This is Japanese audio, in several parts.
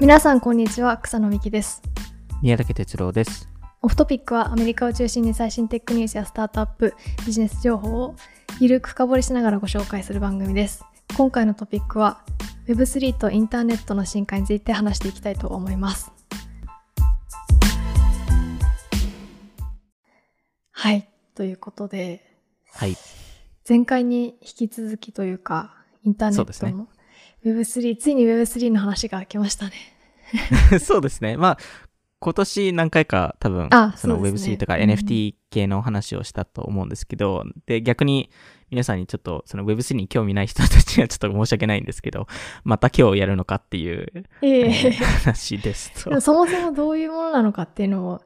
皆さんこんにちは草野美希です宮武哲郎です。オフトピックはアメリカを中心に最新テックニュースやスタートアップビジネス情報をゆるく深掘りしながらご紹介する番組です今回のトピックは Web3 とインターネットの進化について話していきたいと思いますはいということではい。前回に引き続きというかインターネットの Web3、ついに Web3 の話が来ましたね。そうですね。まあ、今年何回か多分、あそのそうですね。Web3 とかうん。NFT 系の話をしたと思うんですけど、で、逆に皆さんにちょっとその Web3 に興味ない人たちにはちょっと申し訳ないんですけど、また今日やるのかっていう、ええ。えー話ですと。そもそもどういうものなのかっていうのを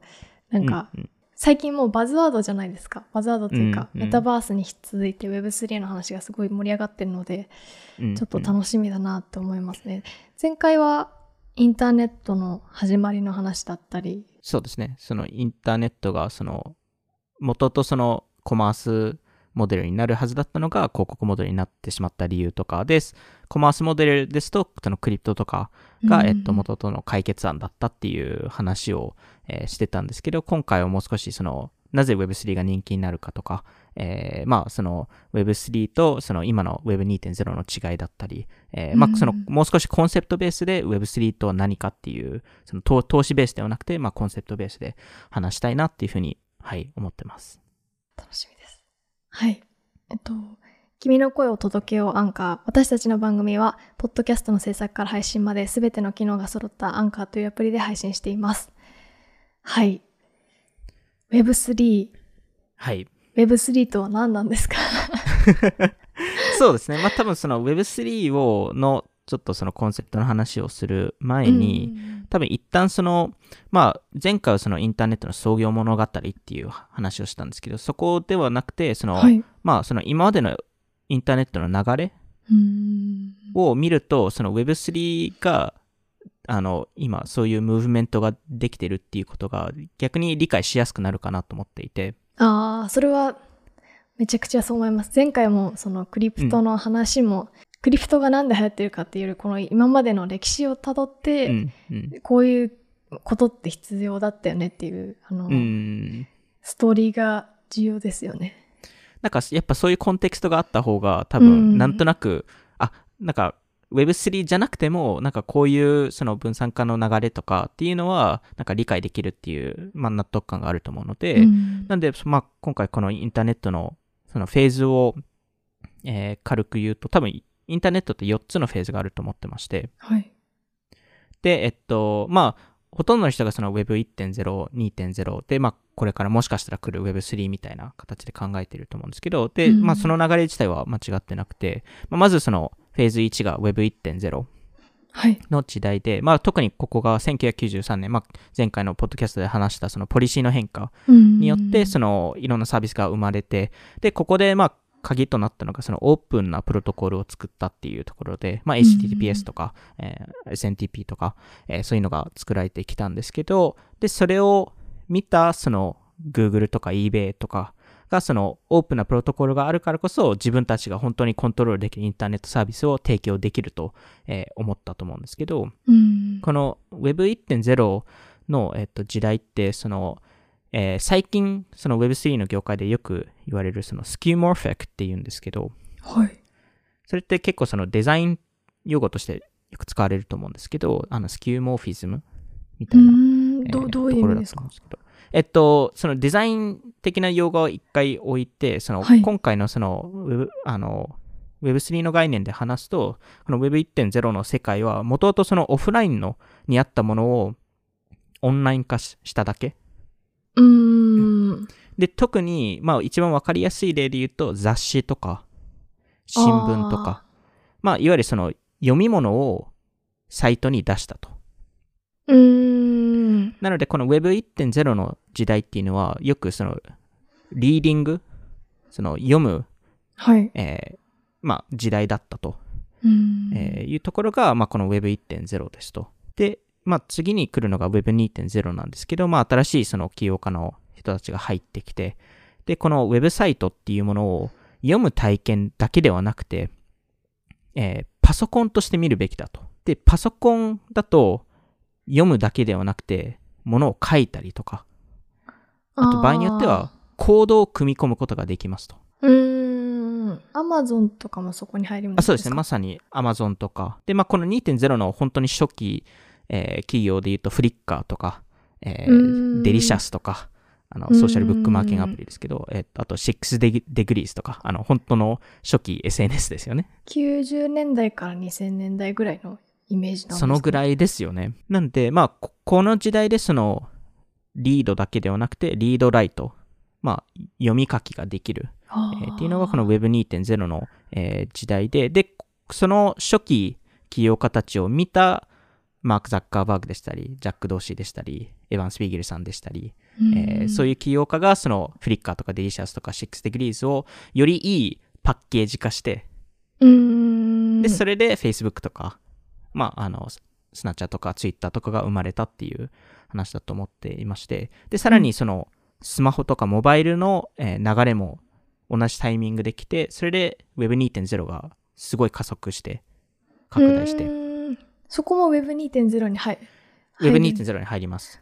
なんか、うんうん最近もうバズワードじゃないですか。バズワードというか、うんうん。メタバースに続いて Web3 の話がすごい盛り上がってるので、うん。ちょっと楽しみだなって思いますね。前回はインターネットの始まりの話だったり。そうですね。そのインターネットが、その、元とそのコマースモデルになるはずだったのが広告モデルになってしまった理由とかです。コマースモデルですと、そのクリプトとかが、うん。えっと、元との解決案だったっていう話を、えーしてたんですけど、今回はもう少しその、なぜ Web3 が人気になるかとか、えーまあ、その Web3 とその今の Web2.0 の違いだったり、えーまあ、そのうんもう少しコンセプトベースで Web3 とは何かっていう、その投投資ベースではなくて、まあ、コンセプトベースで話したいなっていうふうに、はい、思ってます。楽しみです。はい。えっと君の声を届けようアンカー私たちの番組はポッドキャストの制作から配信まで全ての機能が揃ったアンカーというアプリで配信していますはい Web3 はい。Web3 とは何なんですか？そうですね。まあ、多分その Web3 を、の、ちょっとそのコンセプトの話をする前に、多分一旦その、まあ、前回はそのインターネットの創業物語っていう話をしたんですけど、そこではなくて、その、はい。まあ、その今までのインターネットの流れうんを見ると、その Web3 が、あの、今、そういうムーブメントができてるっていうことが、逆に理解しやすくなるかなと思っていて、ああ、それはめちゃくちゃそう思います。前回もそのクリプトの話も、クリプトがなんで流行ってるかっていうより、この今までの歴史をたどって、うん、うん。こういうことって必要だったよねっていう、あの、うん。ストーリーが重要ですよね。なんか、やっぱそういうコンテクストがあった方が、多うん。分、なんとなく、あ、なんか、Web3 じゃなくても、なんかこういうその分散化の流れとかっていうのは、なんか理解できるっていう、まあ納得感があると思うので、うん。なんで、まあ今回このインターネットのそのフェーズを、えー軽く言うと、多分インターネットって4つのフェーズがあると思ってまして、はい。で、えっと、まあ、ほとんどの人がその Web1.0、2.0で、まあ、これからもしかしたら来る Web3 みたいな形で考えていると思うんですけど、で、うんまあ、その流れ自体は間違ってなくて、まあ、まずそのフェーズ1が Web1.0 はい。の時代で、まあ、特にここが1993年、まあ、前回のポッドキャストで話したそのポリシーの変化にによって、そのいろんなサービスが生まれて、で、ここで、まあ、鍵となったのが、そのオープンなプロトコルを作ったっていうところで、まあ、うん HTTPS とか、えー SNTP とか、えーそういうのが作られてきたんですけど、で、それを見た、その Google とか eBay とかが、そのオープンなプロトコルがあるからこそ、自分たちが本当にコントロールできるインターネットサービスを提供できると、えー思ったと思うんですけど、うん。この Web1.0 の、えっと、時代って、その、えー最近、その Web3 の業界でよく言われる、そのスキューモーフェクって言うんですけど、はい。それって結構そのデザイン用語としてよく使われると思うんですけど、あのスキューモーフィズムみたいな、ん。えーどうどういうところだ意味ですか。えっと、そのデザイン的な用語を一回置いて、その、はい今回のその Web、あの、Web3 の概念で話すと、この Web1.0 の世界は、もともとそのオフラインのにあったものをオンライン化ししただけ。うーん。で、特に、まあ一番わかりやすい例で言うと、雑誌とか、新聞とか、まあいわゆるその読み物をサイトに出したと。うーん。なので、この Web1.0 の時代っていうのは、よくその、リーディング、その読む、はい。えーまあ時代だったと、うんえーいうところが、まあこの Web1.0 ですと。で、まあ次に来るのが Web2.0 なんですけど、まあ新しいその起業家の人たちが入ってきて、で、このウェブサイトっていうものを読む体験だけではなくて、えーパソコンとして見るべきだと。で、パソコンだと、読むだけではなくて、ものを書いたりとか、あと場合によっては、コードを組み込むことができますと。うーん。アマゾンとかもそこに入るんですか？あそうですね。まさに Amazon とか。で、まあ、この2.0の本当に初期、えー企業で言うと、フリッカーとか、えーデリシャスとか、あの、うんソーシャルブックマーキングアプリですけど、えーあと、6デデグリーズとか、あの、本当の初期 SNS ですよね。90年代から2000年代ぐらいのイメージなんですかそのぐい。らいですよね。なんで、まあ、ここの時代でその、リードだけではなくて、リードライト、まあ、読み書きができる、えーっていうのがこの Web2.0 の、えー時代で、で、その初期起業家たちを見たマーク・ザッカーバーグでしたり、ジャック・ドーシーでしたり、エヴァン・スピーゲルさんでしたり、えーそういいう起業家がそのフリッカーとかデリシャスとか6 degrees をよりいいパッケージ化して、うん。うーん。で、それで Facebook とか、まあ、あの、スナッチャーとか Twitter とかが生まれたっていう話だと思っていまして、で、さらにその、スマホとかモバイルの、えー流れも同じタイミングで来て、それで Web2.0 がすごい加速して、拡大して、うーんそこも Web2.0 に入る。入る Web2.0 に入ります。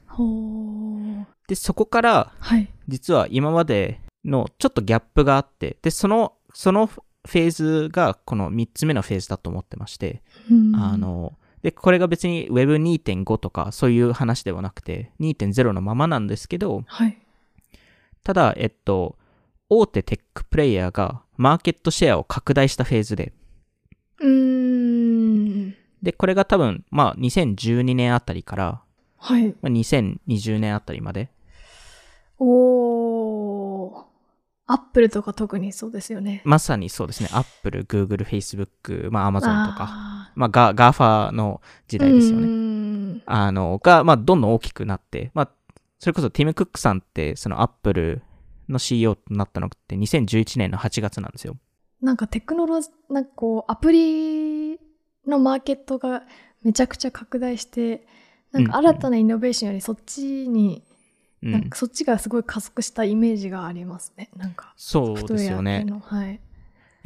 で、そこから、はい。実は今までのちょっとギャップがあって、で、その、そのフェーズがこの3つ目のフェーズだと思ってまして、うんあ、の、で、これが別に Web2.5 とかそういう話ではなくて、2.0のままなんですけど、はい。ただ、えっと、大手テックプレイヤーがマーケットシェアを拡大したフェーズで、うーん。で、これが多分、まあ、2012年あたりから、はい。まあ2020年あたりまで、おー。アップルとか特にそうですよね。まさにそうですね、Apple、Google、Facebook、まあ、Amazon とか、あまあ、ガ GAFA の時ー代ですよね。あの、が、まあ、どんどん大きくなって、まあ、それこそティム・クックさんって、そのアップルの CEO となったのって2011年の8月なんですよ。なんかテクノロジー、なんかこう、アプリのマーケットがめちゃくちゃ拡大して、なんか新たなイノベーションよりそっちに、うん。なんかそっちがすごい加速したイメージがありますね。なんか、そうですよね。はい。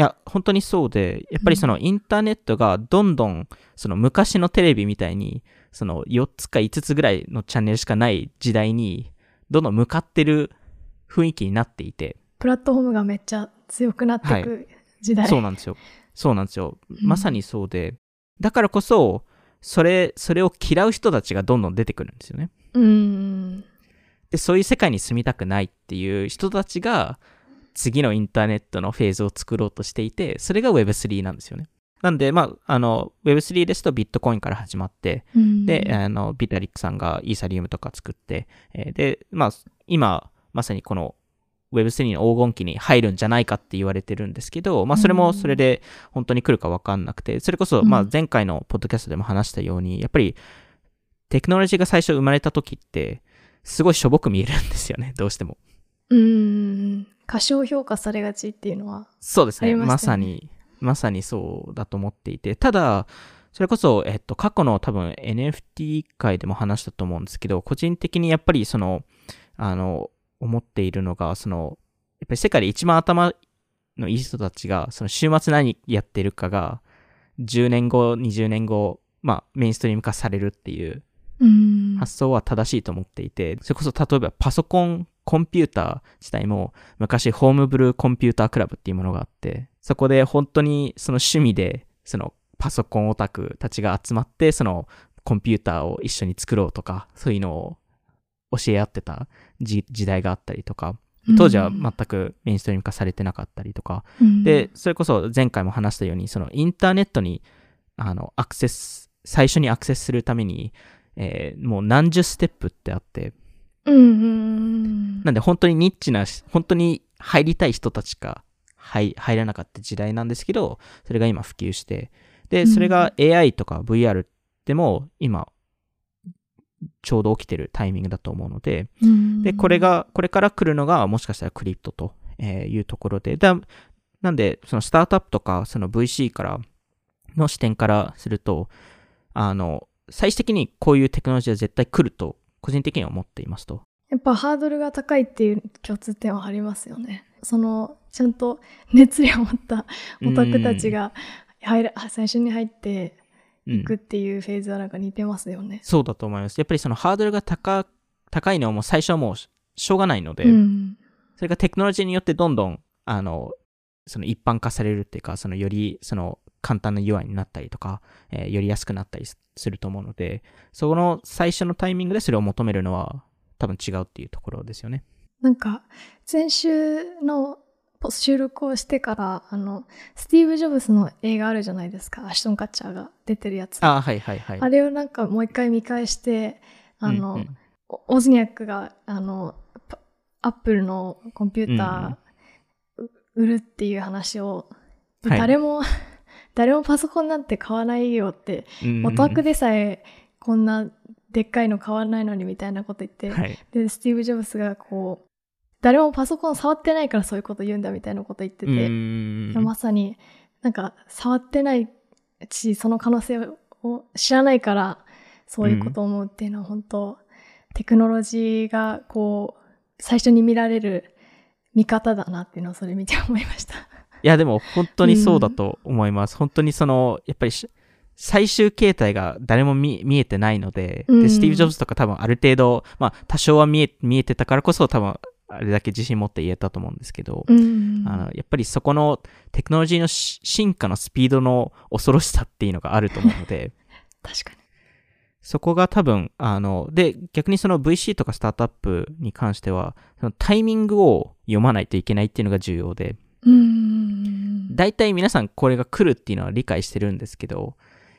や、本当にそうで、やっぱりそのインターネットがどんどん、その昔のテレビみたいに、その4つか5つぐらいのチャンネルしかない時代に、どんどん向かってる雰囲気になっていて、プラットフォームがめっちゃ強くなっていく時代。そうなんですよ。そうなんですよ。んまさにそうで、だからこそ、それ、それを嫌う人たちがどんどん出てくるんですよね。うーん。で、そういう世界に住みたくないっていう人たちが、次のインターネットのフェーズを作ろうとしていて、それが Web3 なんですよね。なんで、まあ、あの、Web3 ですとビットコインから始まって、うんで、あの、ビタリックさんがイーサリウムとか作って、えーで、まあ、今、まさにこの Web3 の黄金期に入るんじゃないかって言われてるんですけど、まあ、それもそれで本当に来るか分かんなくて、それこそ、うんまあ、前回のポッドキャストでも話したように、やっぱり、テクノロジーが最初生まれた時って、すごいしょぼく見えるんですよね、どうしても。うーん。過小評価されがちっていうのは。そうですね。まさに、まさにそうだと思っていて、ただ、それこそ、えっと、過去の多分 NFT 界でも話したと思うんですけど、個人的にやっぱりその、あの、思っているのが、その、やっぱり世界で一番頭のいい人たちが、その週末何やってるかが、10年後、20年後、まあ、メインストリーム化されるっていう。発想は正しいと思っていて、それこそ例えばパソコン、コンピューター自体も昔ホームブルーコンピュータークラブっていうものがあって、そこで本当にその趣味でそのパソコンオタクたちが集まってそのコンピューターを一緒に作ろうとか、そういうのを教え合ってた時時代があったりとか、当時は全くメインストリーム化されてなかったりとか、うん。で、それこそ前回も話したように、そのインターネットに、あの、アクセス、最初にアクセスするために、えーもう何十ステップってあって、うん。なんで本当にニッチな、本当に入りたい人たちが入入らなかった時代なんですけど、それが今普及して、で、それが AI とか VR でも今、ちょうど起きてるタイミングだと思うので、うんで、これ、が、これから来るのが、もしかしたらクリプトとえーいうところで、だなんで、そのスタートアップとか、その VC からの視点からすると、あの、最終的にこういうテクノロジーは絶対来ると、個人的には思っていますと。やっぱハードルが高いっていう共通点はありますよね。その、ちゃんと熱量を持ったオタクたちが入る、最初に入っていくっていうフェーズはなんか似てますよね。そうだと思います。やっぱりそのハードルが高高いのはもう最初はもうしょうがないので、うん。それがテクノロジーによってどんどん、あの、その一般化されるっていうか、そのよりその簡単な UI になったりとか、えーより安くなったりすすると思うので、その最初のタイミングでそれを求めるのは多分違うっていうところですよね。なんか、先週の収録をしてから、あの、スティーブ・ジョブズの映画あるじゃないですか。アシュトン・カッチャーが出てるやつ。ああ、はいはいはい。あれをなんかもう一回見返して、あの、うんうんオオズニャックが、あの、パアップルのコンピューター、う売るっていう話を、ではい誰も、誰もパソコンなんて買わないよって、うんうんうんオタクでさえこんなでっかいの買わないのにみたいなこと言って、はい。で、スティーブ・ジョブズがこう、誰もパソコン触ってないからそういうこと言うんだみたいなこと言ってうて、んまさになんか触ってないし、その可能性を知らないからそういうことを思うっていうのは本当、テクノロジーがこう、最初に見られる見方だなっていうのをそれ見て思いました。いや、でも本当にそうだと思います。本当にその、やっぱりし最終形態が誰も見見えてないので、うんで、スティーブ・ジョブズとか多分ある程度、まあ多少は見え見えてたからこそ多分あれだけ自信持って言えたと思うんですけど、うん。あのやっぱりそこのテクノロジーのし進化のスピードの恐ろしさっていうのがあると思うので、確かに。そこが多分、あの、で、逆にその VC とかスタートアップに関しては、そのタイミングを読まないといけないっていうのが重要で、うん。大体皆さんこれが来るっていうのは理解してるんですけど、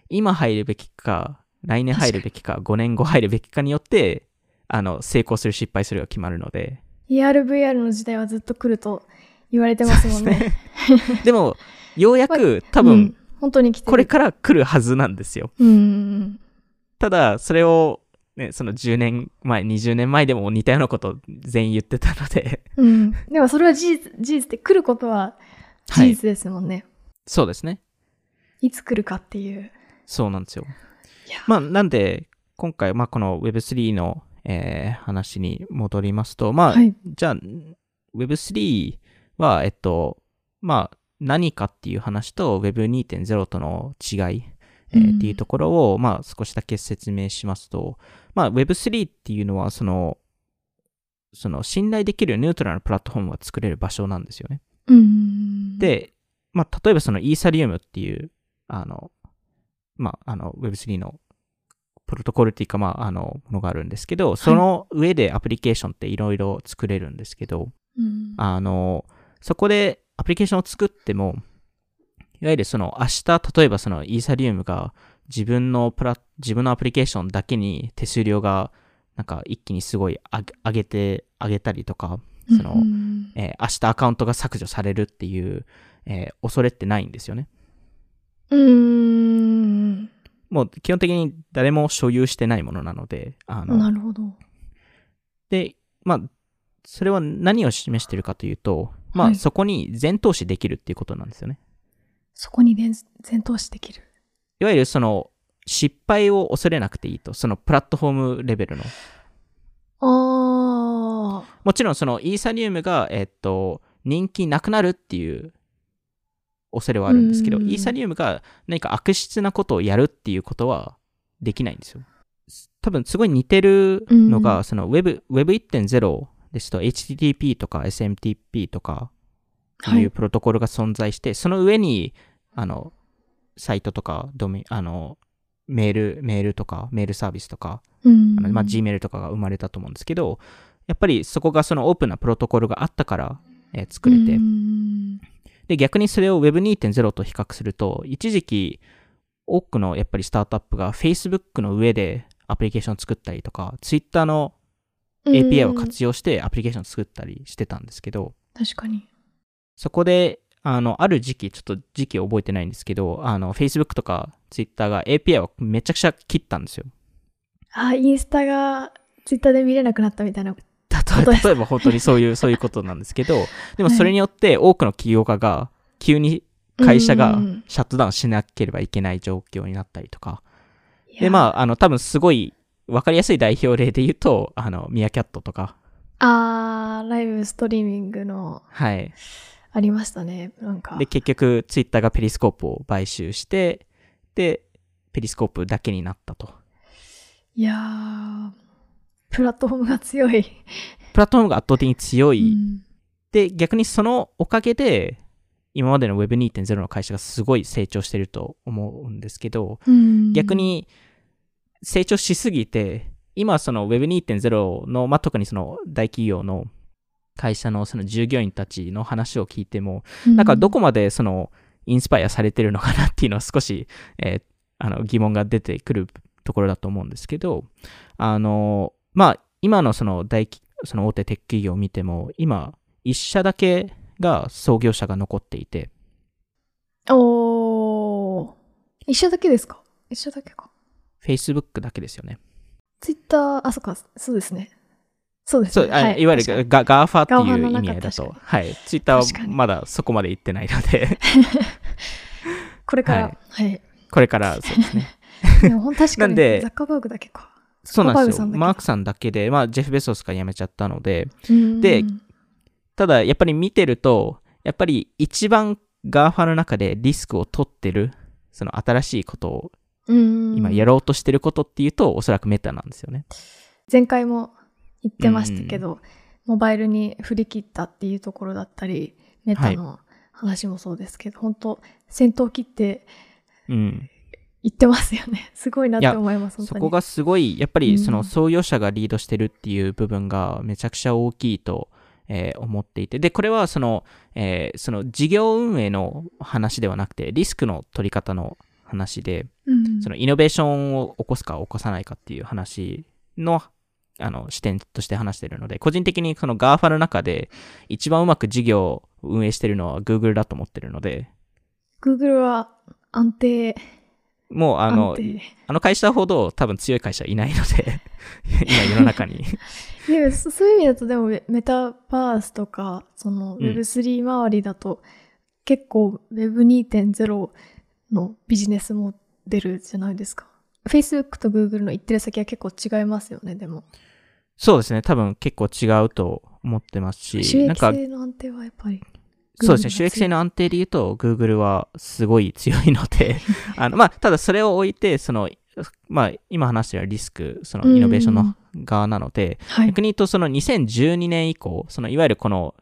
今入るべきか、来年入るべきか、5年後入るべきかによって、あの、成功する失敗するが決まるので。ER、VR の時代はずっと来ると言われてますもんね。でも、ようやく多う分ん、本当に。これから来るはずなんですよ。うん。ただ、それを、ね、その10年前、20年前でも似たようなことを全員言ってたので、うん。でもそれは事実、事実で来ることは事実ですもんね。そうですね。い、つ来るかっていう。そうなんですよ。まあ、なんで、今回、まあ、この Web3 の、えー話に戻りますと、まあ、はい。じゃあ、Web3 は、えっと、まあ、何かっていう話と Web2.0 との違い、えーうんっていうところを、まあ、少しだけ説明しますと、まあ、Web3 っていうのは、その、その、信頼できるニュートラルなプラットフォームが作れる場所なんですよね。うん。、で、まあ、例えばそのイーサリウムっていう、あの、まあ、あの Web3 のプロトコルっていうか、まあ、あの、ものがあるんですけど、その上でアプリケーションっていろいろ作れるんですけど、うん、あの、そこでアプリケーションを作っても、いわゆるその明日、例えばそのイーサリウムが自分のプラ、自分のアプリケーションだけに手数料がなんか一気にすごい上げて、上げたりとか、そのうんえー明日アカウントが削除されるっていう、えー恐れってないんですよね。うん。もう基本的に誰も所有してないものなので、あの、なるほど。で、まあ、それは何を示しているかというと、まあ、はいそこに全投資できるっていうことなんですよね。そこに全全投資できる。いわゆるその、失敗を恐れなくていいと、そのプラットフォームレベルの。ああ。もちろんそのイーサリウムが、えっと、人気なくなるっていう恐れはあるんですけど、うんイーサリウムが何か悪質なことをやるっていうことはできないんですよ。多分すごい似てるのが、うんその Web Web1.0 ですと HTTP とか SMTP とかはいいうプロトコルが存在して、その上に、あの、サイトとか、ドメ、あの、メール、メールとか、メールサービスとか、うん。あのまあ、Gmail とかが生まれたと思うんですけど、やっぱりそこがそのオープンなプロトコルがあったから、えー作れて、うんで、逆にそれを Web2.0 と比較すると、一時期、多くのやっぱりスタートアップが Facebook の上でアプリケーションを作ったりとか、Twitter の API を活用してアプリケーションを作ったりしてたんですけど、確かに。そこで、あの、ある時期、ちょっと時期覚えてないんですけど、あの、Facebook とか Twitter が API をめちゃくちゃ切ったんですよ。あ、インスタがツイッターで見れなくなったみたいな。例えば本当にそういう、そういうことなんですけど、でもそれによって多くの起業家が急に会社がうんシャットダウンしなければいけない状況になったりとか。で、まあ、あの、多分すごいわかりやすい代表例で言うと、あの、ミヤキャットとか、あー、ライブストリーミングのはい。ありましたね。なんか。で、結局、ツイッターがペリスコープを買収して、で、ペリスコープだけになったと。いやー、プラットフォームが強い。プラットフォームが圧倒的に強い。うんで、逆にそのおかげで、今までの Web2.0 の会社がすごい成長してると思うんですけど、うん逆に成長しすぎて、今その Web2.0 の、まあ、特にその大企業の会社のその従業員たちの話を聞いても、なんかどこまでそのインスパイアされてるのかなっていうのは少し、えーあの疑問が出てくるところだと思うんですけど、あの、まあ、今のその大き、その大手テック企業を見ても、今、一社だけが創業者が残っていて、おー。一緒だけですか？一緒だけか。Facebook だけですよね。ツイッター、あ、そっか、そうですね。そうですね。そう、あはいわゆるガガーファっていう意味合いだと確、はい。ツイッターはまだそこまで行ってないので、これから、ははい。これからそうですね。でもほん確かに、なんでザッカーバーグだけか。そうなんですよ。マークさんだけで、まあ、ジェフ・ベソスが辞めちゃったので、うんでただ、やっぱり見てると、やっぱり一番 GAFA の中でリスクを取ってる、その新しいことをうん今やろうとしてることっていうと、おそらくメタなんですよね。前回も言ってましたけど、モバイルに振り切ったっていうところだったり、メタの話もそうですけど、本当先頭切ってうん。言ってますよね。すごいなって思います。そこがすごい、やっぱうんりその創業者がリードしてるっていう部分がめちゃくちゃ大きいと、えー思っていて、で、これはその、えーその事業運営の話ではなくて、リスクの取り方の話で、うん、そのイノベーションを起こすか起こさないかっていう話のあの視点として話しているので、個人的にその GAFA の中で一番うまく事業を運営してるのは Google だと思ってるので、Google は安定、もうあの。あの会社ほど多分強い会社いないので、今世の中に。でもそそういう意味だとでもメメタバースとかそのん Web3 周りだと、結構 Web2.0 のビジネスモデルじゃないですか。Facebook と Google の行ってる先は結構違いますよね、でも。そうですね、多分結構違うと思ってます収し、なん益か、性の安定はやっぱり。そうですね、収益性の安定で言うと、Google はすごい強いので、あの、まあ、ただそれを置いて、その、まあ、今話してるリスク、そのイノベーションの側なので、はい。逆に言うと、その2012年以降、そのいわゆるこの、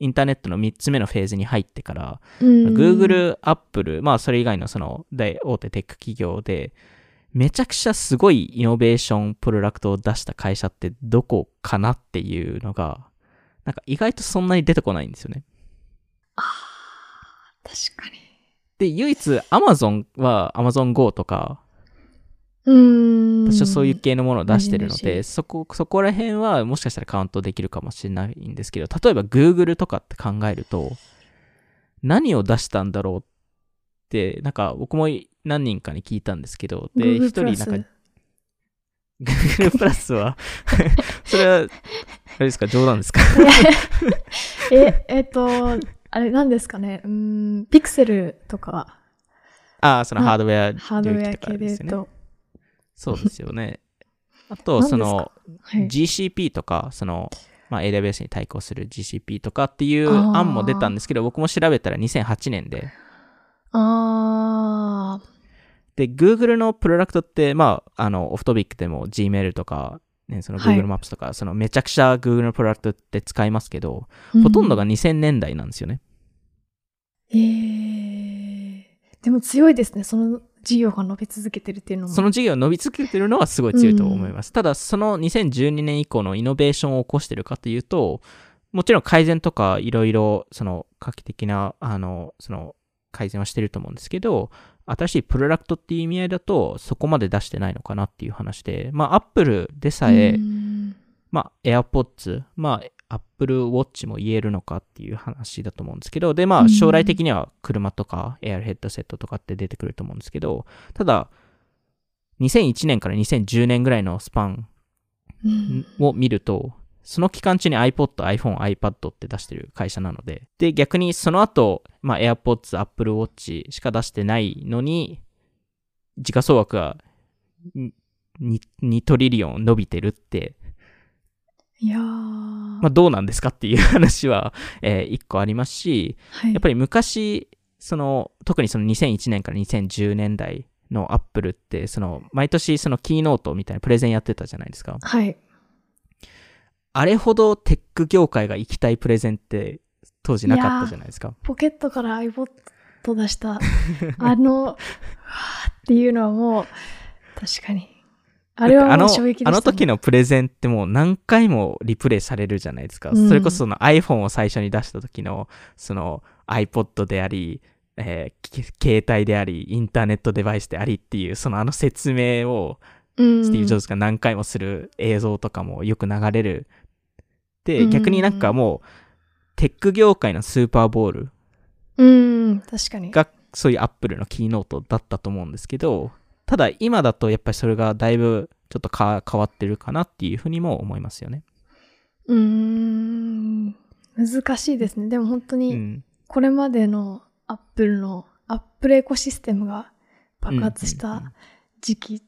インターネットの3つ目のフェーズに入ってから、うん Google、Apple、まあそれ以外のその大大手テック企業で、めちゃくちゃすごいイノベーションプロダクトを出した会社ってどこかなっていうのが、なんか意外とそんなに出てこないんですよね。確かに。で、唯一 Amazon は Amazon Go とか、うーん。私はそういう系のものを出してるのうんで、そこ、そこら辺はもしかしたらカウントできるかもしれないんですけど、例えば Google とかって考えると、何を出したんだろうって、なんか僕も何人かに聞いたんですけど、で、Google 一人なんか Google プラスは、それは、あれですか、冗談ですか？え、えっと、あれ何ですかね？うーん、ピクセルとか、ああ、そのハードウェアハードウェア領域とか系で。言うと。そうですよね。あと、その、はい。GCP とか、その、まあ、AWS に対抗する GCP とかっていう案も出たんですけど、僕も調べたら2008年で、あで、Google のプロダクトって、まあ、あの、オフトビックでも Gmail とか、ね、そのはい Google マップとか、そのめちゃくちゃ Google のプロダクトって使いますけど、ー。ほとんどがう2000年代なんですよね。えー、でも強いですね。その事業が伸び続けてるっていうのも。その事業伸び続けてるのはすごい強いと思います。ただ、その2012年以降のイノベーションを起こしてるかというと、もちろん改善とかいろいろ、その画期的な、あの、その改善はしてると思うんですけど、新しいプロダクトっていう意味合いだと、そこまで出してないのかなっていう話で、まあ、Apple でさえ、うんまあ、AirPods、まあ、Apple Watch も言えるのかっていう話だと思うんですけど、で、まあ、うん。将来的には車とか Air ヘッドセットとかって出てくると思うんですけど、ただ、2001年から2010年ぐらいのスパンうん。を見ると、その期間中に iPod、iPhone、iPad って出してる会社なので、で、逆にその後、まあ、AirPods、Apple Watch しか出してないのに、時価総額がに 2, 2トリリオン伸びてるって、いやー、まあ、どうなんですかっていう話は、えー一個ありますし、はい、やっぱり昔、その、特にその2001年から2010年代のアップルって、その、毎年そのキーノートみたいなプレゼンやってたじゃないですか。はい。あれほどテック業界が行きたいプレゼンって当時なかったじゃないですか。ポケットから iPod 出した、あの、っていうのはもう、確かに。あれはもう衝撃でした、ね。あの時のプレゼンってもう何回もリプレイされるじゃないですか。うんそれこそその iPhone を最初に出した時のその iPod であり、えーき携帯であり、インターネットデバイスでありっていう、そのあの説明をうん、スティーブ・ジョブズが何回もする映像とかもよく流れる。で、うん逆になんかもう、テック業界のスーパーボウルうん、確かに。がそういうアップルの keynote だったと思うんですけど、ただ今だとやっぱりそれがだいぶちょっとか変わってるかなっていうふうにも思いますよね。うーん、難しいですね。でも本当に、うん。これまでのアップルの、アップルエコシステムが爆発しうんうんうんた時期、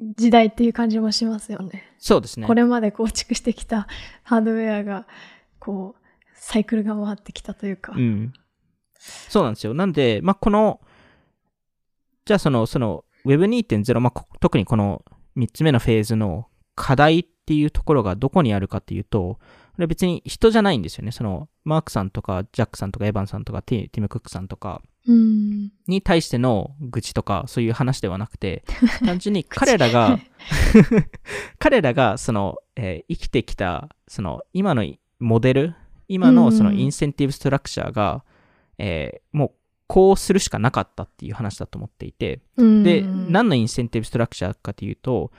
時代っていう感じもしますよね。そうですねこ。れまで構築してきたハードウェアが、こう、サイクルが回ってきたというか。うん。そうなんですよ。なんで、まあ、この、じゃあその、その Web2.0、まあ、こ特にこの3つ目のフェーズの課題っていうところがどこにあるかっていうと、これ別に人じゃないんですよね。その、マークさんとか、ジャックさんとか、エヴァンさんとか、ティティム・クックさんとかうん。に対しての愚痴とか、そういう話ではなくて、単純に彼らが、彼らがその、えー生きてきたその今のモデル今のそのうんインセンティブストラクチャーが、えーもうこうするしかなかったっていう話だと思っていてうん。で何のインセンティブストラクチャーかというと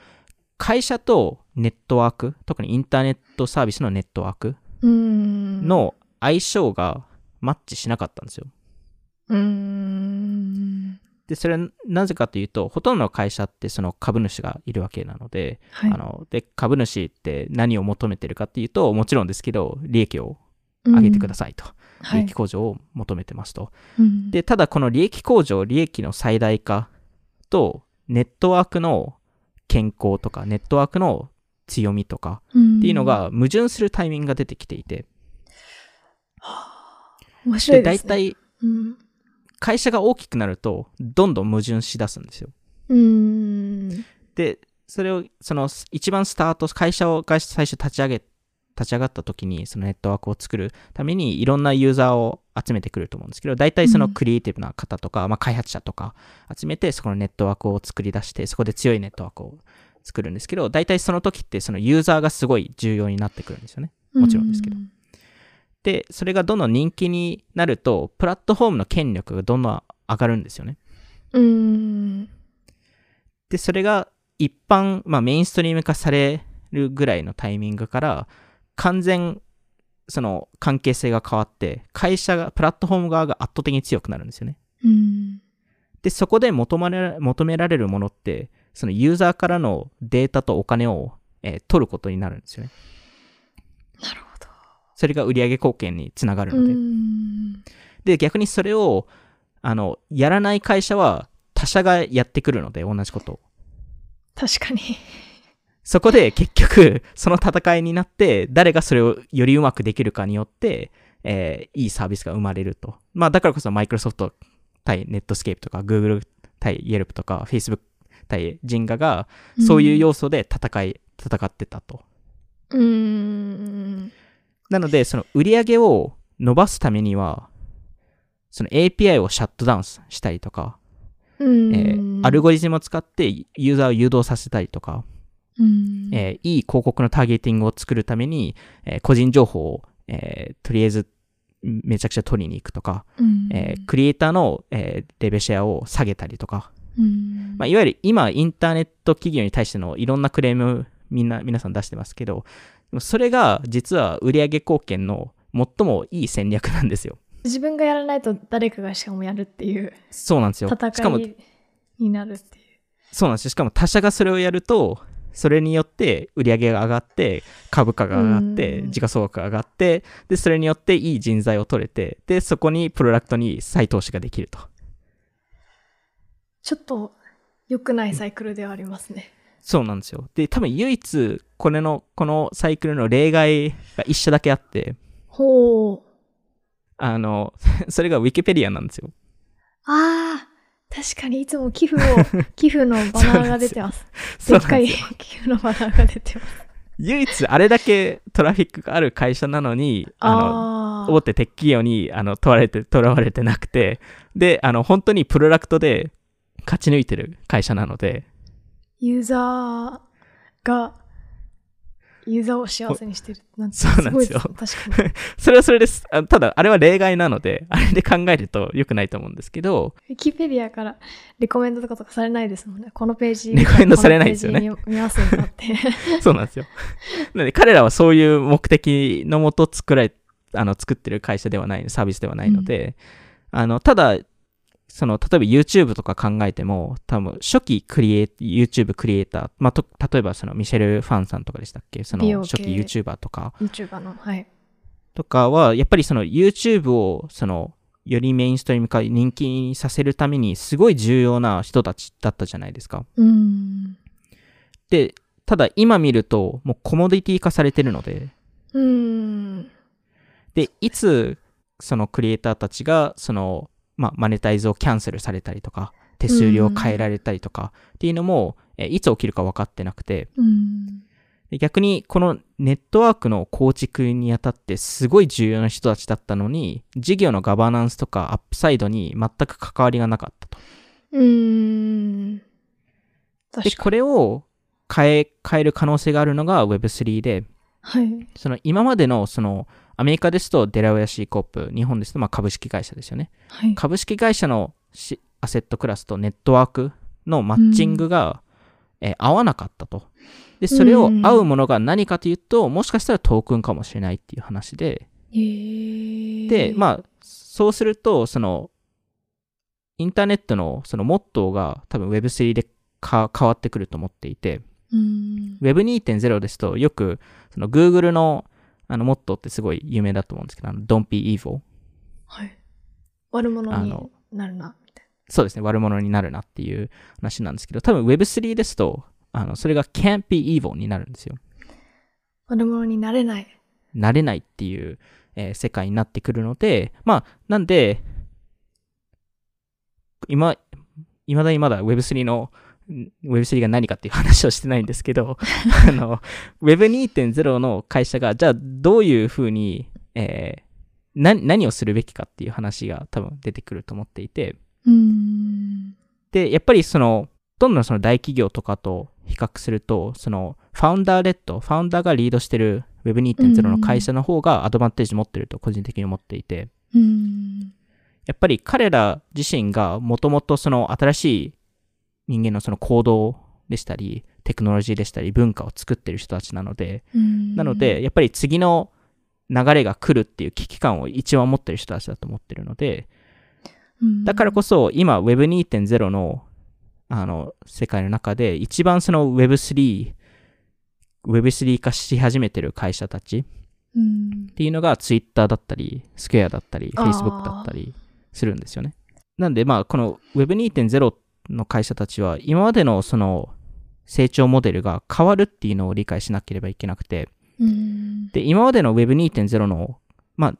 会社とネットワーク特にインターネットサービスのネットワークうん、の相性がマッチしなかったんですよ。うん。でそれはなぜかというとほとんどの会社ってその株主がいるわけなのではい。あので株主って何を求めてるかっていうともちろんですけど利益をうん。上げてくださいと、はい利益向上を求めてますとうんでただこの利益向上利益の最大化とネットワークの健康とかネットワークの強みとかっていうの、が矛盾するタイミングが出てきていてうん面白いでですね。大体うん。会社が大きくなるとどんどん矛盾しだすんですようん。でそれをその一番スタート会社をが最初立ち上げ立ち上がった時にそのネットワークを作るためにいろんなユーザーを集めてくると思うんですけど大体そのうん。クリエイティブな方とか、まあ、開発者とか集めてそこのネットワークを作り出してそこで強いネットワークを作るんですけど大体その時ってそのユーザーがすごい重要になってくるんですよね。もちろんですけど。うんでそれがどんどん人気になるとプラットフォームの権力がどんどん上がるんですよね。うん。で、それが一般、まあメインストリーム化されるぐらいのタイミングから、完全、その関係性が変わって、会社が、プラットフォーム側が圧倒的に強くなるんですよね。うん。で、そこで求められ求められるものって、そのユーザーからのデータとお金を、えー取ることになるんですよね。なるほど。それが売上貢献につながるので。うん。で、逆にそれを、あの、やらない会社は他社がやってくるので、同じことを。確かに。そこで結局、その戦いになって、誰がそれをよりうまくできるかによって、えーいいサービスが生まれると。まあ、だからこそマイクロソフト対ネットスケープとか、Google 対 Yelp とか、Facebook 対ジンガが、そういう要素で戦い、戦ってたと。うん。なので、その売り上げを伸ばすためには、その API をシャットダウンしたりとか、うん。えーアルゴリズムを使ってユーザーを誘導させたりとか、うん。えーいい広告のターゲティングを作るために、えー個人情報を、えーとりあえずんめちゃくちゃ取りに行くとか、うん。えークリエイターの、えーレベシェアを下げたりとか、うん。まあ、いわゆる今インターネット企業に対してのいろんなクレームみんな皆さん出してますけどそれが実は売上貢献の最もいい戦略なんですよ。自分がやらないと誰かがしかもやるっていうそうなんですよ。戦いになるっていう。そうなんですよ。しかも他社がそれをやるとそれによって売り上げが上がって株価が上がってうん。時価総額が上がってでそれによっていい人材を取れてでそこにプロダクトに再投資ができると。ちょっと良くないサイクルではありますね。そうなんですよ。で多分唯一これのこのサイクルの例外が一社だけあって。あの それがウィキペディアなんですよ。ああ、確かにいつも寄付を、寄付のバナーが出てます。でっかい。寄付のバナーが出てます。唯一あれだけトラフィックがある会社なのに、あの、大手テック企業にあの問われて、とらわれてなくて、で、あの、本当にプロダクトで勝ち抜いてる会社なので、ユーザーが、ユーザーを幸せにしてる。なんてそうなんですよ確かに。それはそれです。あただ、あれは例外なので、あれで考えると良くないと思うんですけど、ウィキペディアからレコメンドとかとかされないですもんね。このページ。レコメンドされないですよね 見ますんだって。そうなんですよ。なので、彼らはそういう目的のもと作られ、あの、作ってる会社ではない、サービスではないので、あの、ただ、その、例えば YouTube とか考えても、多分、初期クリエイ、YouTube クリエイター、まあ、と、例えばその、ミシェル・ファンさんとかでしたっけ？その、初期 YouTuber とか、YouTuber の。はい。とかは、やっぱりその YouTube を、その、よりメインストリーム化、人気にさせるために、すごい重要な人たちだったじゃないですか。うん。で、ただ今見ると、もうコモディティ化されてるので、うん。で、いつ、そのクリエイターたちが、その、まあ、マネタイズをキャンセルされたりとか、手数料を変えられたりとか、っていうのも、えいつ起きるか分かってなくて、うん。で逆にこのネットワークの構築にあたってすごい重要な人たちだったのに、事業のガバナンスとかアップサイドに全く関わりがなかったと。うん。で、これを変え、変える可能性があるのが Web3 で、はい。その今までのそのアメリカですとデラウェア C コープ、日本ですとまあ株式会社ですよね。はい。株式会社のしアセットクラスとネットワークのマッチングが、えー合わなかったと。で、それを合うものが何かというと、もしかしたらトークンかもしれないっていう話で、えー、で、まあ、そうすると、その、インターネットのそのモットーが多分 Web3 でか変わってくると思っていて、うん。Web2.0 ですとよく、その Google のあのモットーってすごい有名だと思うんですけど、あの Don't be evil。はい。悪者になるな、みたいそうですね、悪者になるなっていう話なんですけど、多分 Web3 ですと、あの、それが can't be evil になるんですよ。な。悪者になれない。なれないっていう、えー世界になってくるので、まあ、なんで、今、いまだにまだ Web3 の、ん Web3 が何かっていう話をしてないんですけど、あの、Web2.0 の会社が、じゃあどういうふうに、えーな何をするべきかっていう話が多分出てくると思っていて、うん。で、やっぱりその、どんどんその大企業とかと比較すると、その、ファウンダーレッド、ファウンダーがリードしてる Web2.0 の会社の方がアドバンテージ持ってると個人的に思っていて、うん。やっぱり彼ら自身がもともとその新しい人間のその行動でしたり、テクノロジーでしたり、文化を作ってる人たちなので、うんなので、、やっぱり次の流れが来るっていう危機感を一番持ってる人たちだと思ってるので、だからこそ今 Web2.0 のあの世界の中で一番その Web3、Web3 化し始めてる会社たちっうん。ていうのが Twitter だったり、Square だったり、Facebook だったりするんですよね。なんでまあこの Web2.0 の会社たちは今までのその成長モデルが変わるっていうのを理解しなければいけなくて、うん。で、今までの Web2.0 の、まあ、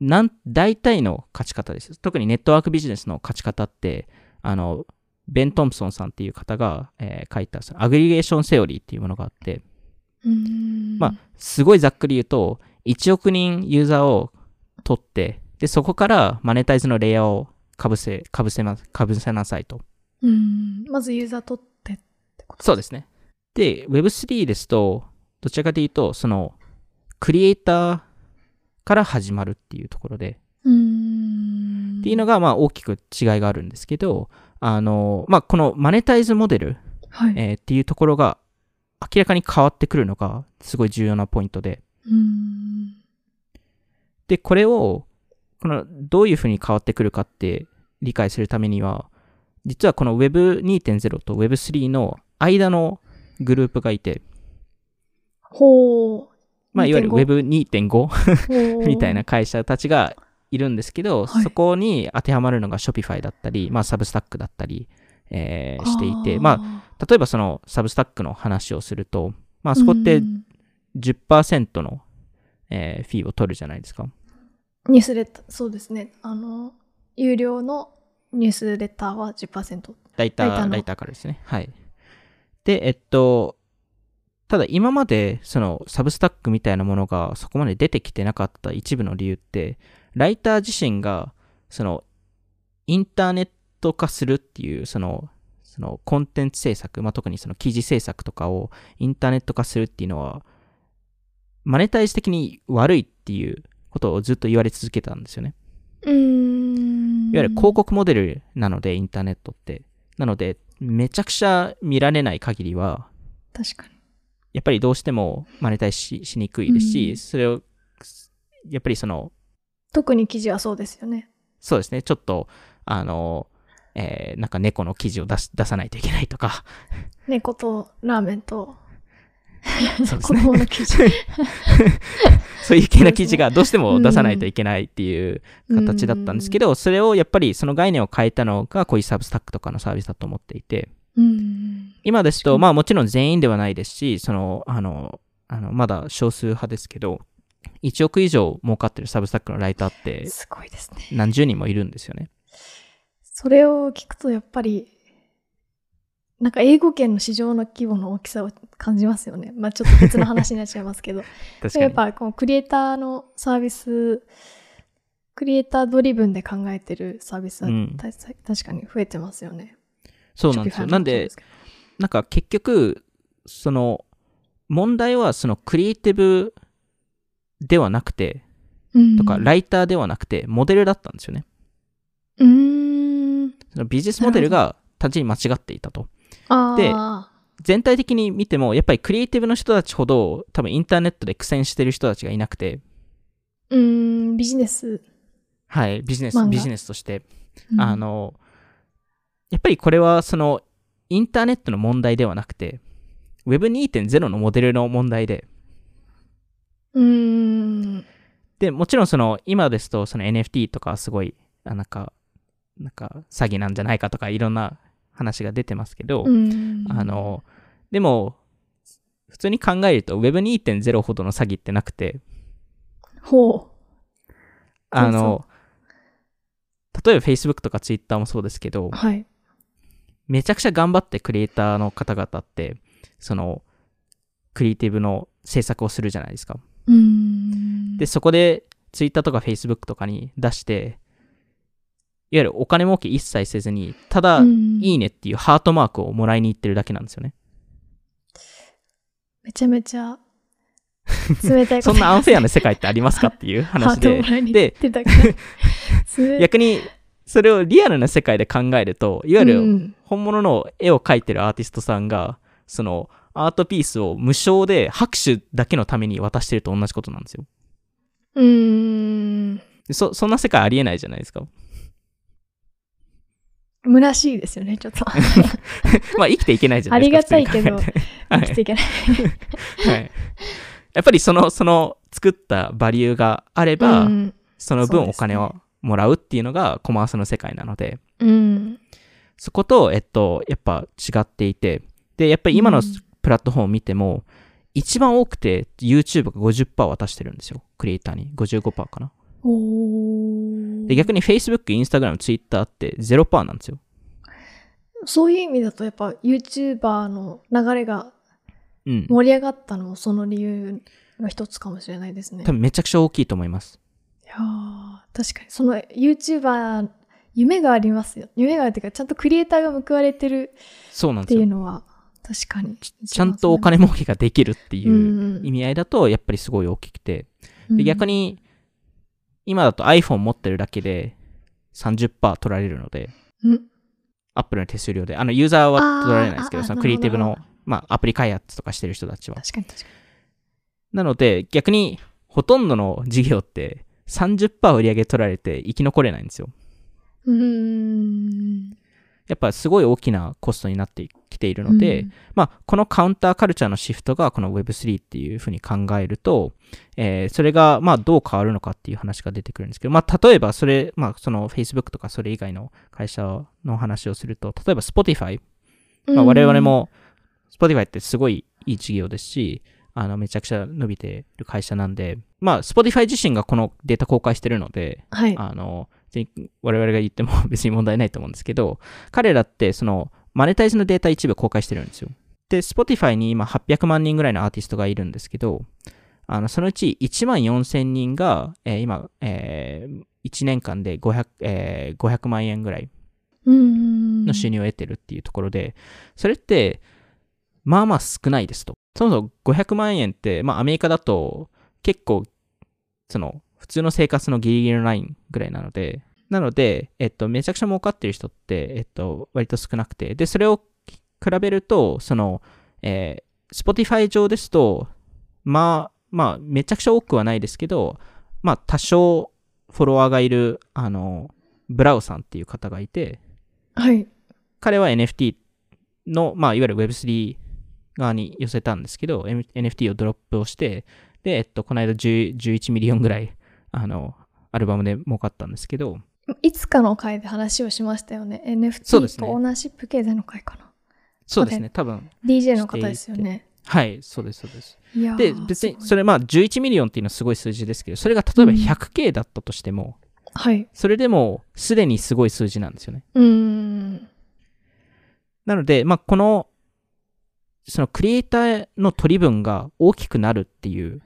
なん、大体の勝ち方です。特にネットワークビジネスの勝ち方って、あの、ベン・トンプソンさんっていう方が、えー書いたアグリゲーションセオリーっていうものがあって、うん。まあ、すごいざっくり言うと、1億人ユーザーを取って、で、そこからマネタイズのレイヤーをかぶせ、かぶせま、かぶせなさいと。うん。まずユーザー取ってってこと？そうですね。で、Web3 ですと、どちらかというと、その、クリエイターから始まるっていうところで、うん。っていうのが、まあ、大きく違いがあるんですけど、あの、まあ、このマネタイズモデル、はい。えーっていうところが、明らかに変わってくるのが、すごい重要なポイントで、うん。で、これを、この、どういうふうに変わってくるかって理解するためには、実はこの Web2.0 と Web3 の間のグループがいて、ほう。まあ、いわゆる Web2.5 ほう みたいな。会社たちがいるんですけど、はいそこに当てはまるのが Shopify だったり、まあ、サブスタックだったり、えーしていて、まあ、あ例えばそのサブスタックの話をすると、まあ、ー、そこってうん10%の、えーフィーを取るじゃないですか。ニュースレター、そうですね。あの、有料のニュースレターは10%。ライター、ライターのライターからですね。はい。で、えっと、ただ今までそのサブスタックみたいなものがそこまで出てきてなかった一部の理由って、ライター自身がそのインターネット化するっていうそのそのコンテンツ制作、まあ、特にその記事制作とかをインターネット化するっていうのはマネタイズ的に悪いっていうことをずっと言われ続けたんですよね。うーん。いわゆる広告モデルなので、インターネットって。なので、めちゃくちゃ見られない限りは、確かに。やっぱりどうしてもマネタイズししにくいですし、うんそれを、やっぱりその、特に記事はそうですよね。そうですね、ちょっと、あの、えーなんか猫の記事を出し出さないといけないとか、猫とラーメンと そうです子ね。そういう系の記事がどうしても出さないといけないっていう形だったんですけど、それをやっぱりその概念を変えたのが、こういうサブスタックとかのサービスだと思っていて、うん。今ですと、まあもちろん全員ではないですし、その、あの、あのまだ少数派ですけど、1億以上儲かってるサブスタックのライターってすごいですね。何十人もいるんですよね。それを聞くとやっぱり、なんか英語圏の市場の規模の大きさを感じますよね。まあちょっと別の話になっちゃいますけど。やっぱこのクリエイターのサービス、クリエイタードリブンで考えてるサービスは、うんた確かに増えてますよね。そうなんですよ。なんで、なんか結局、その、問題はそのクリエイティブではなくて、とか、ライターではなくて、モデルだったんですよね。うーん。そのビジネスモデルが単純に間違っていたと。あであ。全体的に見ても、やっぱりクリエイティブの人たちほど、多分インターネットで苦戦してる人たちがいなくて、うーん、ビジネス。はい、ビジネスビジネスとして、うんあ、の、やっぱりこれはその、インターネットの問題ではなくて、Web2.0 のモデルの問題で、うーん。で、もちろんその、今ですと、その NFT とかすごい、あなんか、なんか、詐欺なんじゃないかとか、いろんな話が出てますけど、うんあ、の、でも、普通に考えると Web2.0 ほどの詐欺ってなくて、ほあの、例えば Facebook とか Twitter もそうですけどう。、はい。めちゃくちゃ頑張ってクリエイターの方々って、その、クリエイティブの制作をするじゃないですか。うーん。で、そこで Twitter とか Facebook とかに出して、いわゆるお金儲け一切せずに、ただ、うんいいねっていうハートマークをもらいに行ってるだけなんですよね。めちゃめちゃ冷たい そんなアンフェアなな世界ってありますかっていうハ話でで逆に、それをリアルな世界で考えると、いわゆるうん本物の絵を描いてるアーティストさんが、そのアートピースを無償で拍手だけのために渡してると同じことなんですよ。うーん。でそ、そんな世界ありえないじゃないですか。虚しいですよね、ちょっと。まあ生きていけないじゃないですか。ありがたいけど 生きていけない。はい。はい。やっぱりその、その作ったバリューがあれば、うんその分お金をもらうっていうのがコマースの世界なので、うん。そこと、えっと、やっぱ違っていて、で、やっぱり今のうんプラットフォームを見ても、一番多くて YouTube が50%渡してるんですよ。クリエイターに。55%かな。おーで、逆に Facebook、Instagram、Twitter って0%なんですよ。そういう意味だとやっぱ YouTuber の流れがうん。盛り上がったのもその理由が一つかもしれないですね。多分めちゃくちゃ大きいと思います。いやー確かにその YouTuber 夢がありますよ。夢があるっていうかちゃんとクリエイターが報われてるってそうなんですよ。いうのは確かに。ちゃんとお金儲けができるっていううん意味合いだと、やっぱりすごい大きくて。で、逆に。に、今だと iPhone 持ってるだけで30%取られるので、うん、Apple の手数料で、あの、ユーザーは取られないですけど、そのクリエイティブのまあ、アプリ開発とかしてる人たちは。確かに確かなので、逆に、ほとんどの事業って30%売り上げ取られて生き残れないんですよ。に。うーん。やっぱすごい大きなコストになってきているので、うん。まあ、このカウンターカルチャーのシフトがこの Web3 っていうふうに考えると、えーそれがまあどう変わるのかっていう話が出てくるんですけど、まあ、例えばそれ、まあ、その Facebook とかそれ以外の会社の話をすると、例えば Spotify、まあ、我々も Spotify ってすごいいい事業ですし、あのめちゃくちゃ伸びてる会社なんで、まあ、Spotify 自身がこのデータ公開してるので、はい。あの我々が言っても 別に問題ないと思うんですけど、彼らってそのマネタイズのデータ一部公開してるんですよ。で、Spotify に今800万人ぐらいのアーティストがいるんですけど、あの、そのうち1万4000人が、えー今、えー1年間で500、えー500万円ぐらい。の収入を得てるっていうところで、それって、まあまあ少ないですと。そもそも500万円って、まあアメリカだと結構、その、普通の生活のギリギリのラインぐらいなので、なので、えっと、めちゃくちゃ儲かってる人って、えっと、割と少なくて、で、それを比べると、その、えー、Spotify 上ですと、まあ、まあ、めちゃくちゃ多くはないですけど、まあ、多少フォロワーがいる、あの、ブラウさんっていう方がいて、はい。彼は NFT の、まあ、いわゆる Web3 側に寄せたんですけど、M- NFT をドロップをして、で、えっと、この間10 11 million ぐらい、あの、アルバムで儲かったんですけど、いつかの回で話をしましたよね。NFT ねとオーナーシップ経済の回かな。そうですね、多分、DJ の方ですよね。はい、そうです、そうです。で、別に、それまあ、11 million っていうのはすごい数字ですけど、それが例えばうん 100K だったとしても、はい。それでも、すでにすごい数字なんですよね。うーん。なので、まあ、この、そのクリエイターの取り分が大きくなるっていう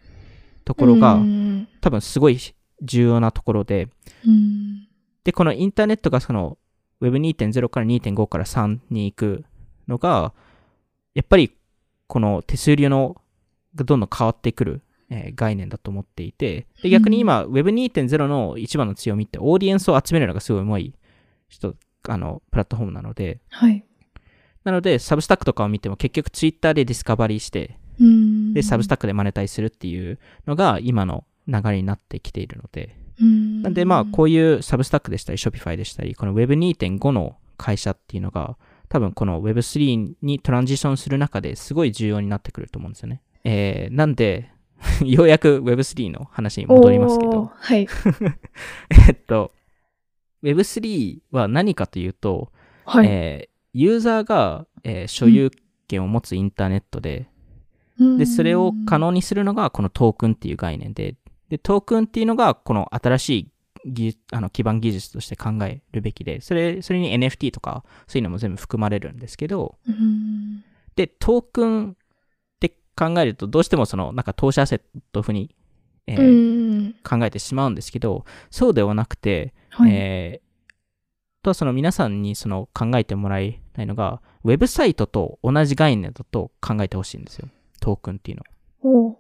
ところが、うん多分すごい重要なところで、うんで、このインターネットがその Web2.0 から2.5から3に行くのが、やっぱりこの手数料のがどんどん変わってくる、えー概念だと思っていて、で逆に今 Web2.0 の一番の強みってオーディエンスを集めるのがすごい上手い人、あの、プラットフォームなので、はい。なので Substack とかを見ても結局 Twitter で discovery して、うん。で、 Substack で monetize するっていうのが今の流れになってきているので、うんなんでまあこういう Substack でしたり Shopify でしたり、この Web2.5 の会社っていうのが多分この Web3 に transition する中ですごい重要になってくると思うんですよね。えー、なんで、ようやく Web3 の話に戻りますけど、はい。えっと、Web3 は何かというと、はい。えーユーザーが、えー所有権を持つインターネットで、うんで、それを可能にするのがこのトークンっていう概念で、で、トークンっていうのがこの新しい技術あの基盤技術として考えるべきで、それ、それに NFT とかそういうのも全部含まれるんですけど、うんで、トークンって考えるとどうしてもそのなんか投資アセット風に、えーうん考えてしまうんですけど、そうではなくて、はい。えーと、その皆さんにその考えてもらいたいのが、ウェブサイトと同じ概念だと考えてほしいんですよ。トークンっていうの。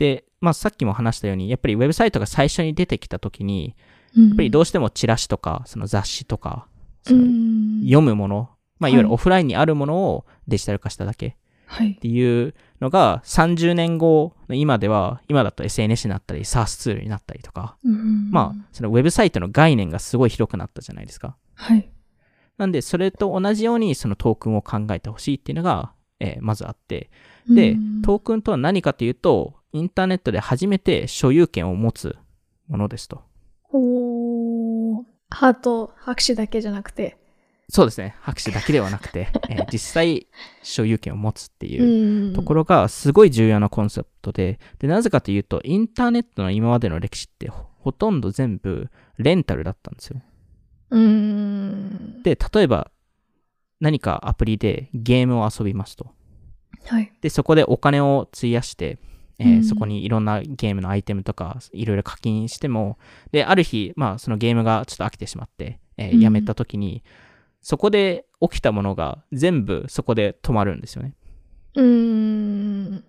で、まあさっきも話したように、やっぱりウェブサイトが最初に出てきた時に、ややっぱりどうしてもチラシとか、その雑誌とか、そのん読むもの、まあいわゆるはいオフラインにあるものをデジタル化しただけっはい。ていうのが30年後の今では、今だと SNS になったり、SaaS ツールになったりとか、うんまあそのウェブサイトの概念がすごい広くなったじゃないですか。はい。なんで、それと同じようにそのトークンを考えてほしいっていうのが、えーまずあって、でうん、トークンとは何かというと、インターネットで初めて所有権を持つものですと。おーハート、拍手だけじゃなくて。そうですね。拍手だけではなくて、えー実際所有権を持つっていうところがすごい重要なコンセプトで、で、なぜかというと、インターネットの今までの歴史ってほほとんど全部レンタルだったんですよ。ろ。うん。で、例えば何かアプリでゲームを遊びますと。はい。で、そこでお金を費やして、えーうんそこにいろんなゲームのアイテムとかいろいろ課金しても、で、ある日、まあそのゲームがちょっと飽きてしまって、えーうんやめた時に、そこで起きたものが全部そこで止まるんですよね。うん。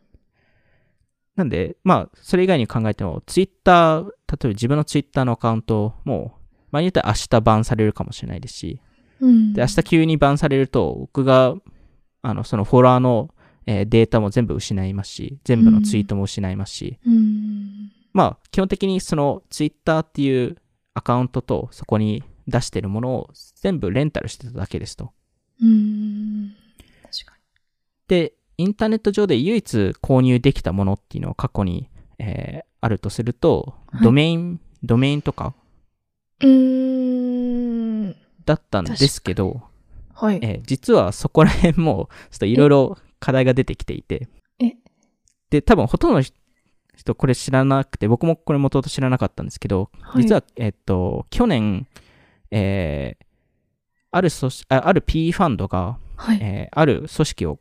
なんで、まあ、それ以外に考えても、ツイッター、例えば自分のツイッターのアカウントも、場合によっては明日バンされるかもしれないですし、うん。で、明日急にバンされると、僕が、あの、そのフォロワーの、えーデータも全部失いますし、全部のツイートも失いますし、うん。まあ、基本的にそのツイッターっていうアカウントとそこに出してるものを全部レンタルしてただけですと。うん。確かで、インターネット上で唯一購入できたものっていうのは過去に、えーあるとすると、はいドメイン、ドメインとかに。うん。だったんですけど、はい。えー実はそこら辺もちょっといろいろ課題が出てきていて、えで、多分ほとんどの人これ知らなくて、僕もこれ元々知らなかったんですけど、はい実は、えっと、去年、えーある組織あある PE ファンドが、はい。えーある組織を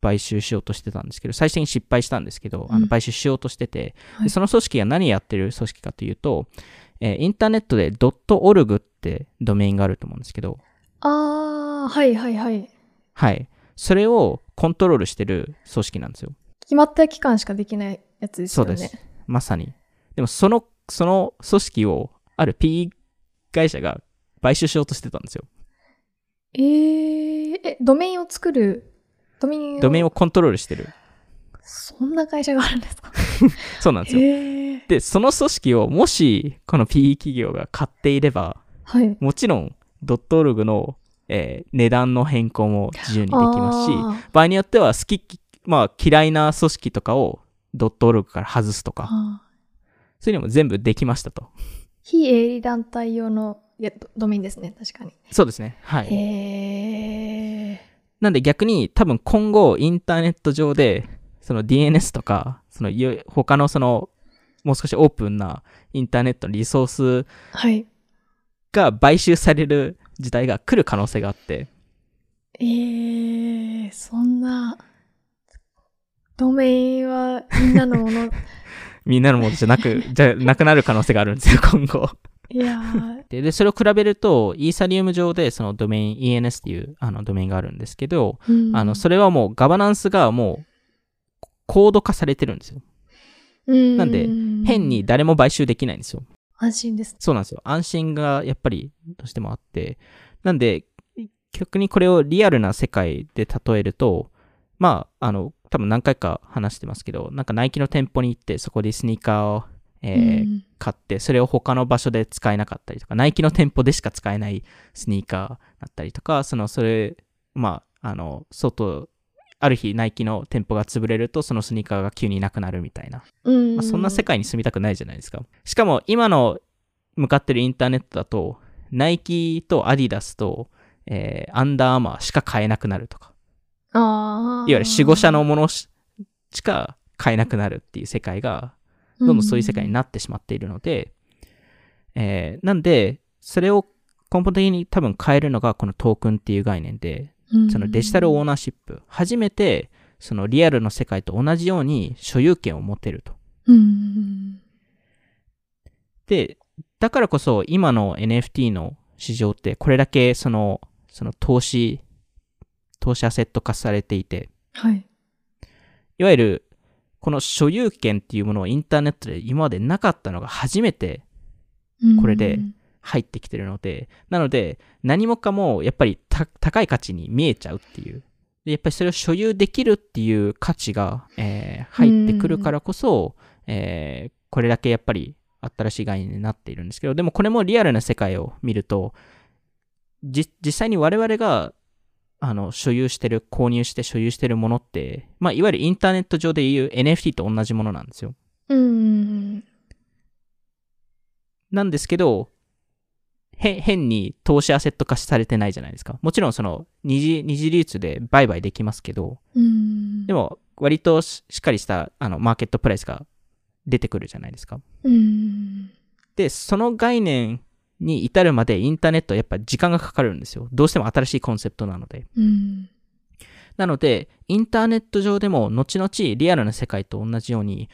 買収しようとしてたんですけど、最終的に失敗したんですけど、あうんの買収しようとしてて、はいでその組織が何やってる組織かというと、えーインターネットで .org ってドメインがあると思うんですけど、あー、はいはいはい。はい。それをコントロールしてる組織なんですよ。決まった期間しかできないやつですよね。そうです。まさに。でもその、その組織をある PE 会社が買収しようとしてたんですよ。えー、え、ドメインを作る、ドメインを、ドメインをコントロールしてる。そんな会社があるんですか？そうなんですよ。へー。で、その組織をもし、この PE 企業が買っていれば、はい。もちろん、ドットオルグの、えー値段の変更も自由にできますし、あ場合によっては好き、まあ嫌いな組織とかをドットオルグから外すとーか、そういうのも全部できましたと。非営利団体用のドドメインですね、確かに。そうですね。はい。なんで逆に多分今後インターネット上でその DNS とかそのい他のそのもう少しオープンなインターネットのリソースはい。が買収される時代が来る可能性があって。えー、そんな、ドメインはみんなのもの、みんなのものじゃなくじゃなくなる可能性があるんですよ 今後。いやー、ででそれを比べるとイーサリウム上でそのドメイン ENS っていうあのドメインがあるんですけど、うん。あのそれはもうガバナンスがもうコード化されてるんですよ。なんで変に誰も買収できないんですよ安心です。そうなんですよ。安心がやっぱりどうしてもあって。なんで、逆にこれをリアルな世界で例えると、まあ、あの、多分何回か話してますけど、なんかナイキの店舗に行って、そこでスニーカーを、えーうん買って、それを他の場所で使えなかったりとか、ナイキの店舗でしか使えないスニーカーだったりとか、その、それ、まあ、あの、外、ある日ナイキの店舗が潰れると、そのスニーカーが急になくなるみたいな。うんまあ、そんな世界に住みたくないじゃないですか。しかも今の向かってるインターネットだと、ナイキとアディダスと、えーアンダーアーマーしか買えなくなるとか、いわゆる守護者のものししか買えなくなるっていう世界が、どんどんそういう世界になってしまっているので、えーなんで、それを根本的に多分変えるのがこのトークンっていう概念で、うんそのデジタルオーナーシップ、初めてそのリアルの世界と同じように所有権を持てると。うんで、だからこそ今の NFT の市場ってこれだけその、その投資、投資アセット化されていて、はい。いわゆるこの所有権っていうものをインターネットで今までなかったのが初めてこれでうん入ってきてるので、なので何もかもやっぱりた高い価値に見えちゃうっていう。でやっぱりそれを所有できるっていう価値が、えー入ってくるからこそ、えーこれだけやっぱり新しい概念になっているんですけど、でもこれもリアルな世界を見ると、じ実際に我々があの所有してる、購入して所有してるものって、まあ、いわゆるインターネット上でいう NFT と同じものなんですよ。うん。なんですけど、へ変に投資アセット化されてないじゃないですか。もちろんその二次二次流通で売買できますけど、うん。でも割とししっかりしたあのマーケットプライスが出てくるじゃないですか。うん。で、その概念に至るまでインターネットはやっぱ時間がかかるんですよ。どうしても新しいコンセプトなので。うん。なので、インターネット上でも後々リアルな世界と同じように、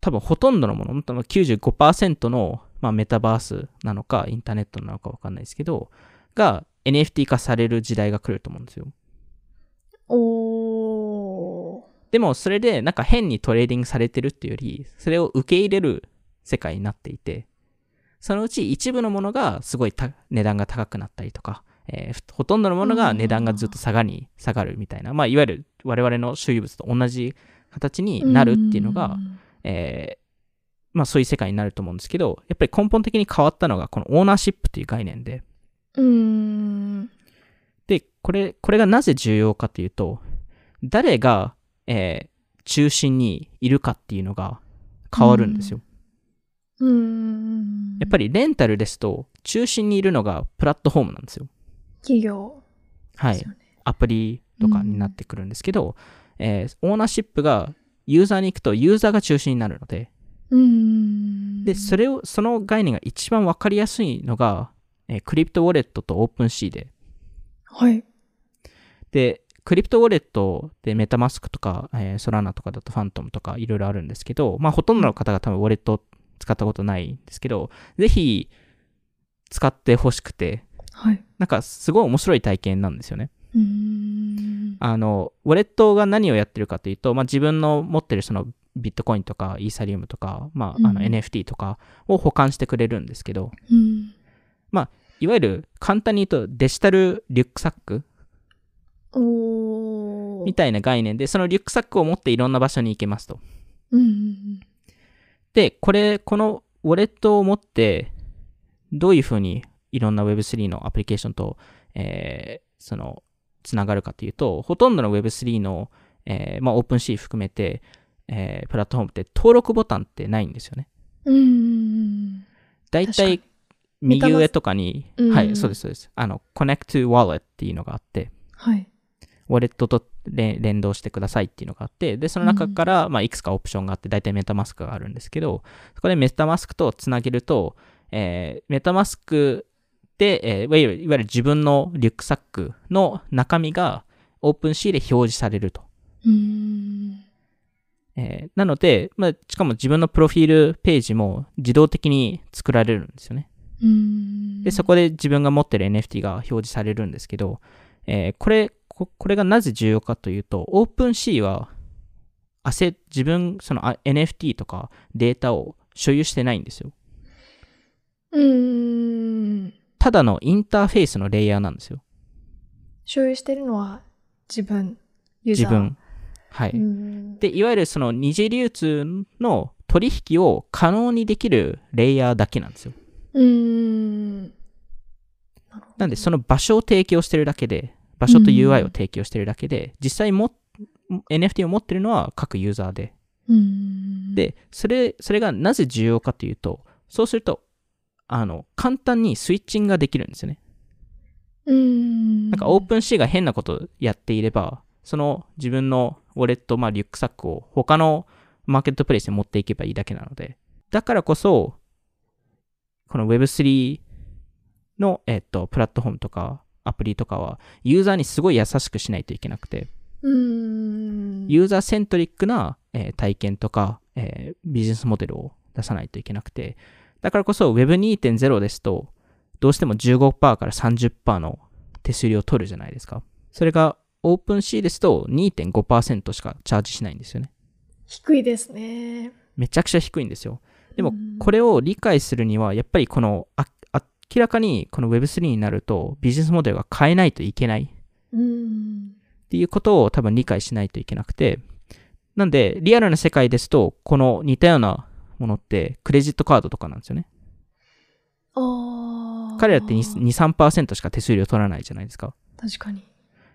多分ほとんどのもの、多分95%の、まあ、メタバースなのか、インターネットなのかわかんないですけど、が NFT 化される時代が来ると思うんですよ。おー。でもそれでなんか変にトレーディングされてるっていうより、それを受け入れる世界になっていて、そのうち一部のものがすごいた値段が高くなったりとか、えーほとんどのものが値段がずっと下がり、下がるみたいな、まあいわゆる我々の所有物と同じ形になるっていうのが、えーまあそういう世界になると思うんですけど、やっぱり根本的に変わったのがこのオーナーシップっていう概念で、うん。で、これ、これがなぜ重要かというと、誰が、えー中心にいるかっていうのが変わるんですよ。うん。やっぱりレンタルですと、中心にいるのがプラットフォームなんですよ。企業はい。アプリとかになってくるんですけど、えーオーナーシップがユーザーに行くとユーザーが中心になるので、うん。で、それを、その概念が一番わかりやすいのが、えー crypto wallet と OpenSea で、はい。で、 crypto wallet で MetaMask とか、えー Solana とかだと Phantom とかいろいろあるんですけど、まあほとんどの方が多分 wallet を使ったことないんですけど、ぜひ使ってほしくて、はい。なんかすごい面白い体験なんですよね。うーん。あの、 wallet が何をやってるかというと、まあ自分の持ってるそのビットコインとかイーサリウムとか、まああのうん NFT とかを保管してくれるんですけど、うん。いわゆる簡単に言うとデジタルリュックサック。みたいな概念で、そのリュックサックを持っていろんな場所に行けますと。うん。で、これ、このウォレットを持って、どういうふうにいろんな Web3 のアプリケーションと、えーその、つながるかというと、ほとんどの Web3 の、えーまあ、OpenC 含めて、えープラットフォームって登録ボタンってないんですよね。うん。だいたい確右上とかに、うんはい、そうです、そうです。あの、Connect to Wallet っていうのがあって、はい。ウォレットと連連動してくださいっていうのがあって、で、その中から、まあ、いくつかオプションがあって、大体メタマスクがあるんですけど、そこでメタマスクとつなげると、えーメタマスクで、えーいわゆるいわゆる自分のリュックサックの中身が OpenC で表示されると。うん。えーなので、まあ、しかも自分のプロフィールページも自動的に作られるんですよね。うん。で、そこで自分が持ってる NFT が表示されるんですけど、えーこれ、ここれがなぜ重要かというと、OpenC は、アセ、自分、そのあ NFT とかデータを所有してないんですよ。うん。ただのインターフェースのレイヤーなんですよ。所有してるのは自分、ユーザー。自分。はい。うん。で、いわゆるその二次流通の取引を可能にできるレイヤーだけなんですよ。うん。なんで、その場所を提供してるだけで、場所と UI を提供してるだけで、実際も、NFT を持ってるのは各ユーザーで。うん。で、それ、それがなぜ重要かというと、そうすると、あの、簡単にスイッチングができるんですよね。うん。なんか、オープンシーが変なことをやっていれば、その自分のウォレット、まあ、リュックサックを他のマーケットプレイスに持っていけばいいだけなので、だからこそ、この Web3 の、えっと、プラットフォームとかアプリとかは、ユーザーにすごい優しくしないといけなくて、うん。ユーザーセントリックな、えー体験とか、えービジネスモデルを出さないといけなくて、だからこそ Web2.0 ですと、どうしても15%から30%の手数料を取るじゃないですか。それが OpenC ですと2.5%しかチャージしないんですよね。低いですね。めちゃくちゃ低いんですよ。でもうん、これを理解するには、やっぱりこの、あ明らかにこの Web3 になるとビジネスモデルが変えないといけないうん。っていうことを多分理解しないといけなくて、なんで、リアルな世界ですと、この似たようなものって、クレジットカードとかなんですよね。ああ。彼らって2、2 3%しか手数料取らないじゃないですか。確かに。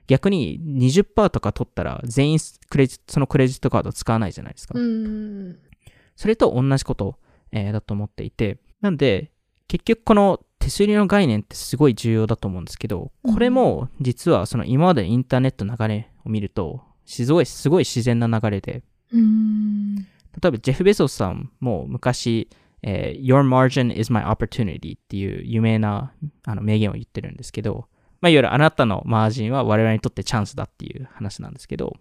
逆に20%とか取ったら、全員クレジそのクレジットカード使わないじゃないですか。うん。それと同じこと、えーだと思っていて、なんで、結局この手数料の概念ってすごい重要だと思うんですけど、これも実はその今までのインターネットの流れを見ると、すごい、すごい自然な流れで、うん。例えばジェフ・ベゾスさんも昔、えー Your margin is my opportunity っていう有名なあの名言を言ってるんですけど、まあ、いわゆるあなたのマージンは我々にとってチャンスだっていう話なんですけど、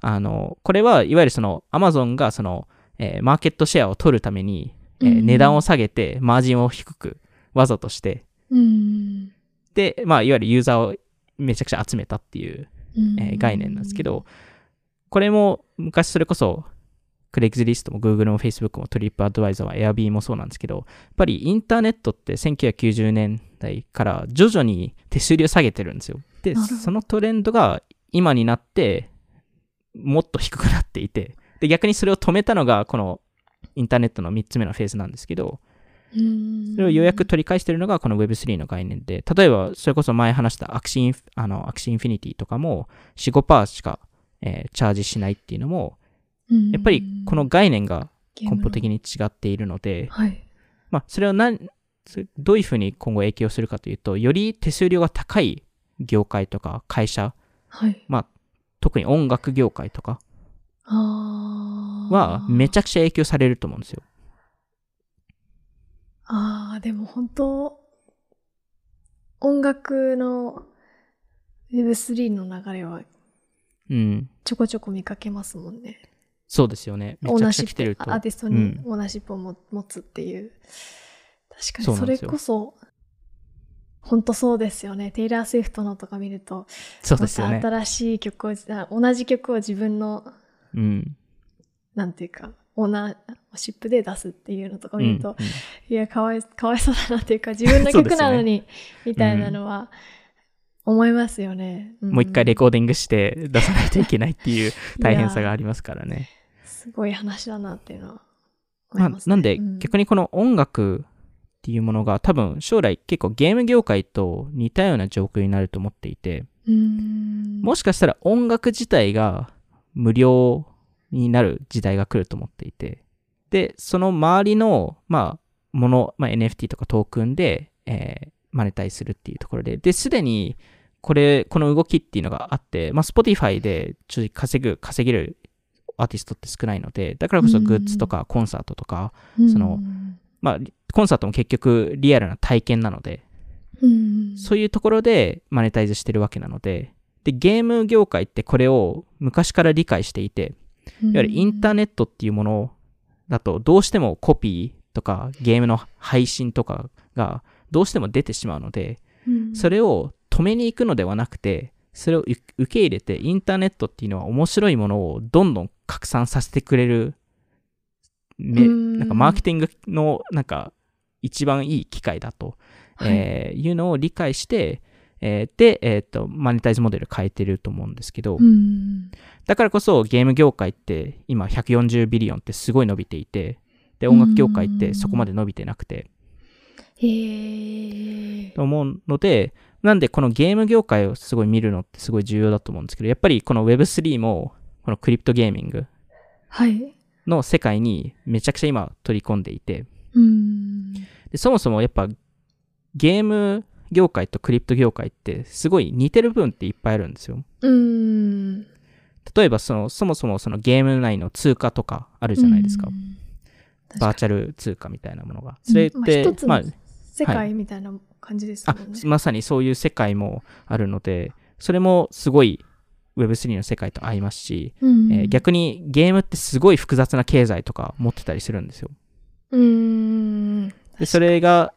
あの、これはいわゆるその Amazon がその、えーマーケットシェアを取るために、えーうん値段を下げてマージンを低くわざとして、うん。で、まあ、いわゆるユーザーをめちゃくちゃ集めたっていううんえー概念なんですけど、これも昔それこそ、 Craigslist も Google も Facebook も TripAdvisor は Airb もそうなんですけど、やっぱりインターネットって1990年代から徐々に手数料下げてるんですよ。で、そのトレンドが今になって、もっと低くなっていて、で、逆にそれを止めたのがこのインターネットの3つ目のフェーズなんですけど、うんそれをようやく取り返してるのがこの Web3 の概念で、例えばそれこそ前話した Axie In あの Axie Infinity とかも4、5%しか、えーチャージしないっていうのも、うんやっぱりこの概念が根本的に違っているので、はい。まあそれを何、どういうふうに今後影響するかというと、より手数料が高い業界とか会社、はい。まあ特に音楽業界とかはめちゃくちゃ影響されると思うんですよ。ああ、でも本当、音楽の Web3 の流れはうん。ちょこちょこ見かけますもんね。そうですよね。めちゃくちゃオーナーシップ、来てると。アーティストにうんオーナーシップをも持つっていう。確かにそれこそ、本当そうですよね。テイラー・スウィフトのとか見ると、そうですよね。新しい曲を、あ同じ曲を自分の、うん。なんていうか、オーナーシップで出すっていうのとかうん見ると、いや、かわい、かわいそうだなっていうか、自分の曲なのに、みたいなのは、思いますよね。もう一回レココーディングして出さないといけないっていう 大変さがありますからね。すごい話だなっていうのは思まあ。なんでうん逆にこの音楽っていうものが多分将来結構ゲーム業界と似たような状況になると思っていて。もしかしたら音楽自体が無料になる時代が来ると思っていて、で、その周りの、まあ、もの、まあ、NFT とかトークンで、えーマネタイズするっていうところで、で、すでに、これ、この動きっていうのがあって、まあ、Spotify でちょっと稼ぐ、稼げるアーティストって少ないので、だからこそグッズとかコンサートとか、そのうんまあ、コンサートも結局リアルな体験なので、うん、そういうところでマネタイズしてるわけなので、で、ゲーム業界ってこれを昔から理解していて、いわゆるインターネットっていうものだと、どうしてもコピーとかゲームの配信とかがどうしても出てしまうので、うん。それを止めに行くのではなくて、それを受受け入れて、インターネットっていうのは面白いものをどんどん拡散させてくれる、めうん。なんかマーケティングのなんか一番いい機会だと、はい。えーいうのを理解して、えーで、えっ、と、マネタイズモデル変えてると思うんですけど、うん。だからこそゲーム業界って今140ビリオンってすごい伸びていて、で、音楽業界ってそこまで伸びてなくて、へえと思うので、なんでこのゲーム業界をすごい見るのってすごい重要だと思うんですけど、やっぱりこの Web3 も、このクリプトゲーミングはい。の世界にめちゃくちゃ今取り込んでいて、うん。でそもそもやっぱゲーム業界とクリプト業界ってすごい似てる部分っていっぱいあるんですよ。うん。例えばその、そもそもそのゲーム内の通貨とかあるじゃないですか。うんバーチャル通貨みたいなものが。それっうんまあ世界みたいな感じですあもんね。まさにそういう世界もあるので、それもすごい Web3 の世界と合いますし、うんえー逆にゲームってすごい複雑な経済とか持ってたりするんですよ。うん。で、それが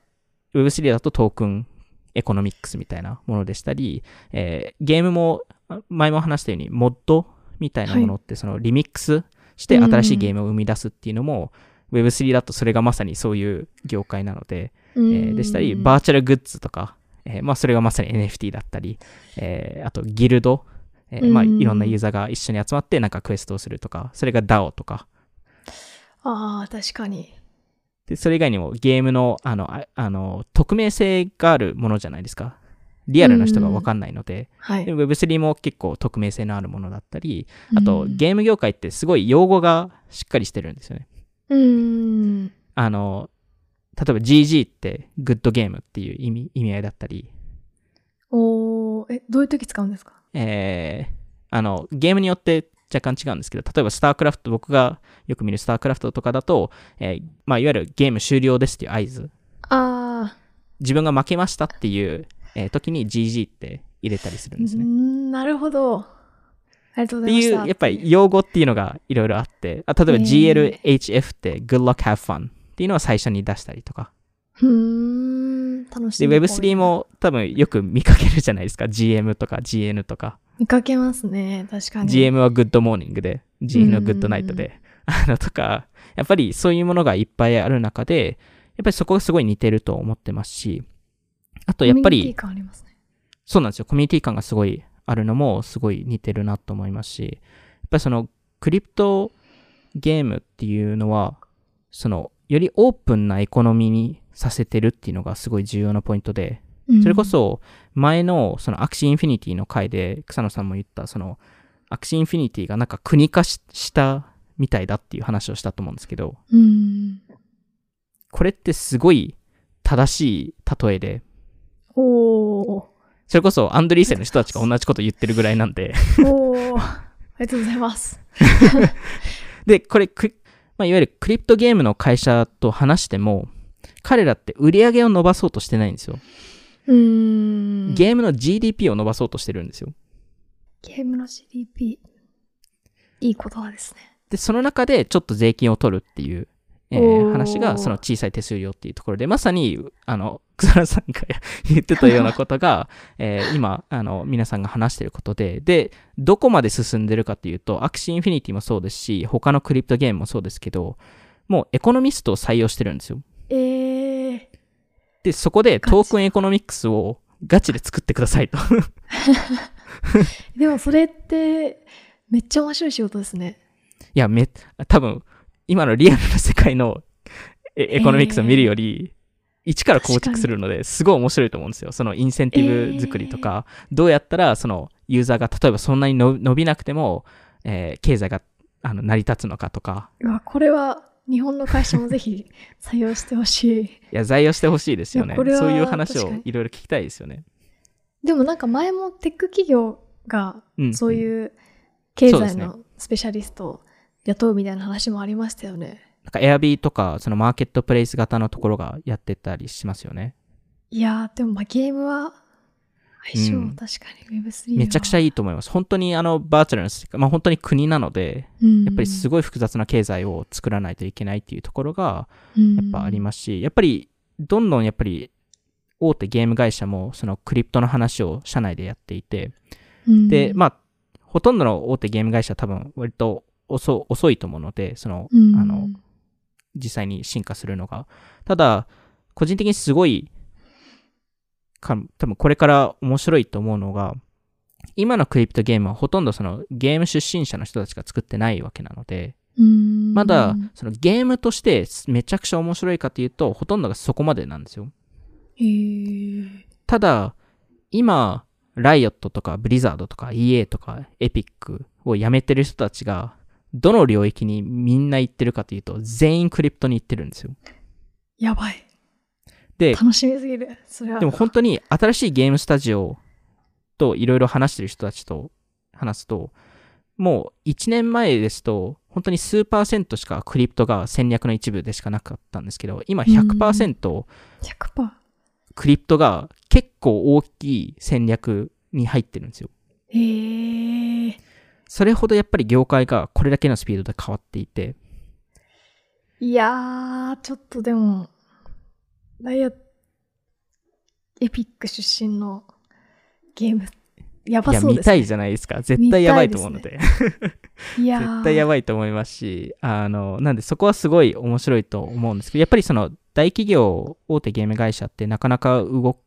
Web3 だと token economics みたいなものでしたり、えーゲームもあ前も話したように mod みたいなものってそのリミックスして新しいゲームを生み出すっていうのも Web3 だとそれがまさにそういう業界なので、ええーでしたり、バーチャルグッズとか、えーまあそれがまさに NFT だったり、えーあとギルド、えーまあうんいろんなユーザーが一緒に集まってなんかクエストをするとか、それが DAO とか、ああ、確かに。で、それ以外にもゲームの、あの、ああの、匿名性があるものじゃないですか。リアルな人がわかんないので、はい。で Web3 も結構匿名性のあるものだったり、あと、うんゲーム業界ってすごい用語がしっかりしてるんですよね。うん。あの、例えば GG ってグッドゲームっていう意味意味合いだったり、おーえ、どういう時使うんですか？えーあの、ゲームによって若干違うんですけど、例えばスタークラフト、僕がよく見るスタークラフトとかだと、えーまあ、いわゆるゲーム終了ですっていう合図、ああ、自分が負けましたっていう、えー時に GG って入れたりするんですね。なるほど。ありがとうごてざいました。いう、やっぱり用語っていうのがいろいろあって、あ例えば GLHF って Good Luck Have Fun っていうのは最初に出したりとか。うーん、楽しで、み。Web3 も多分よく見かけるじゃないですか。GM とか GN とか。見かけますね。確かに。GM は Good Morning で、GN は Good Night で。あのとか、やっぱりそういうものがいっぱいある中で、やっぱりそこがすごい似てると思ってますし、あとやっぱりコミュニティ、感ありますね。そうなんですよ。コミュニティ感がすごいあるのもすごい似てるなと思いますし、やっぱりそのクリプトゲームっていうのは、そのよりオープンなエコノミーにさせてるっていうのがすごい重要なポイントで、うんそれこ、そ前のその Axie Infinity の回で草野さんも言ったその Axie Infinity がなんか国家化ししたみたいだっていう話をしたと思うんですけど、うん。これってすごい正しい例えで、おー。それこそアンドリーセンの人たちが同じこと言ってるぐらいなんで、おー。ありがとうございます。で、これ、クまあ、いわゆる crypto game の会社と話しても、彼らって売り上げを伸ばそうとしてないんですよ。うーん。ゲームの GDP を伸ばそうとしてるんですよ。ゲームの GDP。いい言葉ですね。で、その中でちょっと税金を取るっていう、えー話が、その小さい手数料っていうところで、まさに、あの、草野さんが言ってたようなことが、えー今、あの、皆さんが話してることで、で、どこまで進んでるかっていうと、 Axie Infinity もそうですし、他の crypto game もそうですけど、もうエコノミストを採用してるんですよ。えー。で、そこで token economics をガチで作ってくださいと。でもそれって、めっちゃ面白い仕事ですね。いや、め、多分、今のリアルな世界のエ economics を見るより、一から構築するので、すごい面白いと思うんですよ。そのインセンティブ作りとか、どうやったら、そのユーザーが例えばそんなにの伸びなくても、えー経済があの成り立つのかとか、これは日本の会社もぜひ採用してほしい。いや、在用してほしいですよね。そういう話をいろいろ聞きたいですよね。でもなんか前もテック企業がうん。そういう経済のスペシャリストを雇うみたいな話もありましたよね。なんか、エアビーとか、そのマーケットプレイス型のところがやってたりしますよね。いやー、でもまあゲームは相性、うん確かに Web3 は。めちゃくちゃいいと思います。本当にあの、バーチャルな世界、まあ本当に国なので、やっぱりすごごい複雑な経済を作らないといけないっていうところが、いやっぱありますし、やっぱり、どんどんやっぱり、大手ゲーム会社も、そのクリプトの話を社内でやっていて、すで、まあ、ほとんどの大手ゲーム会社は多分、割と遅遅いと思うので、その、うんあの、実際に進化するのが。ただ、個人的にすごい、か多分これから面白いと思うのが、今のクリプトゲームはほとんどそのゲーム出身者の人たちが作ってないわけなので、うんまだそのゲームとしてめちゃくちゃ面白いかというと、ほとんどがそこまでなんですよ。ただ、今、ライオットとかブリザードとか EA とかエピックを辞めてる人たちが、どの領域にみんな行ってるかというと、全員クリプトに行ってるんですよ。やばい。で、楽しみすぎる。それは。でも本当に新しいゲームスタジオといろいろ話してる人たちと話すと、もう1年前ですと、本当に数パーセントしかクリプトが戦略の一部でしかなかったんですけど、今100% 100%。クリプトが結構大きい戦略に入ってるんですよ。へーそれほどやっぱり業界がこれだけのスピードで変わっていて、いやー、ちょっとでも、ライア、エピック出身のゲーム、やばいや、そうです、ね。見たいじゃないですか。絶対やばいと思うので。いやー絶対やばいと思いますし、あの、なんでそこはすごい面白いと思うんですけど、やっぱりその大企業、大手ゲーム会社ってなかなか動、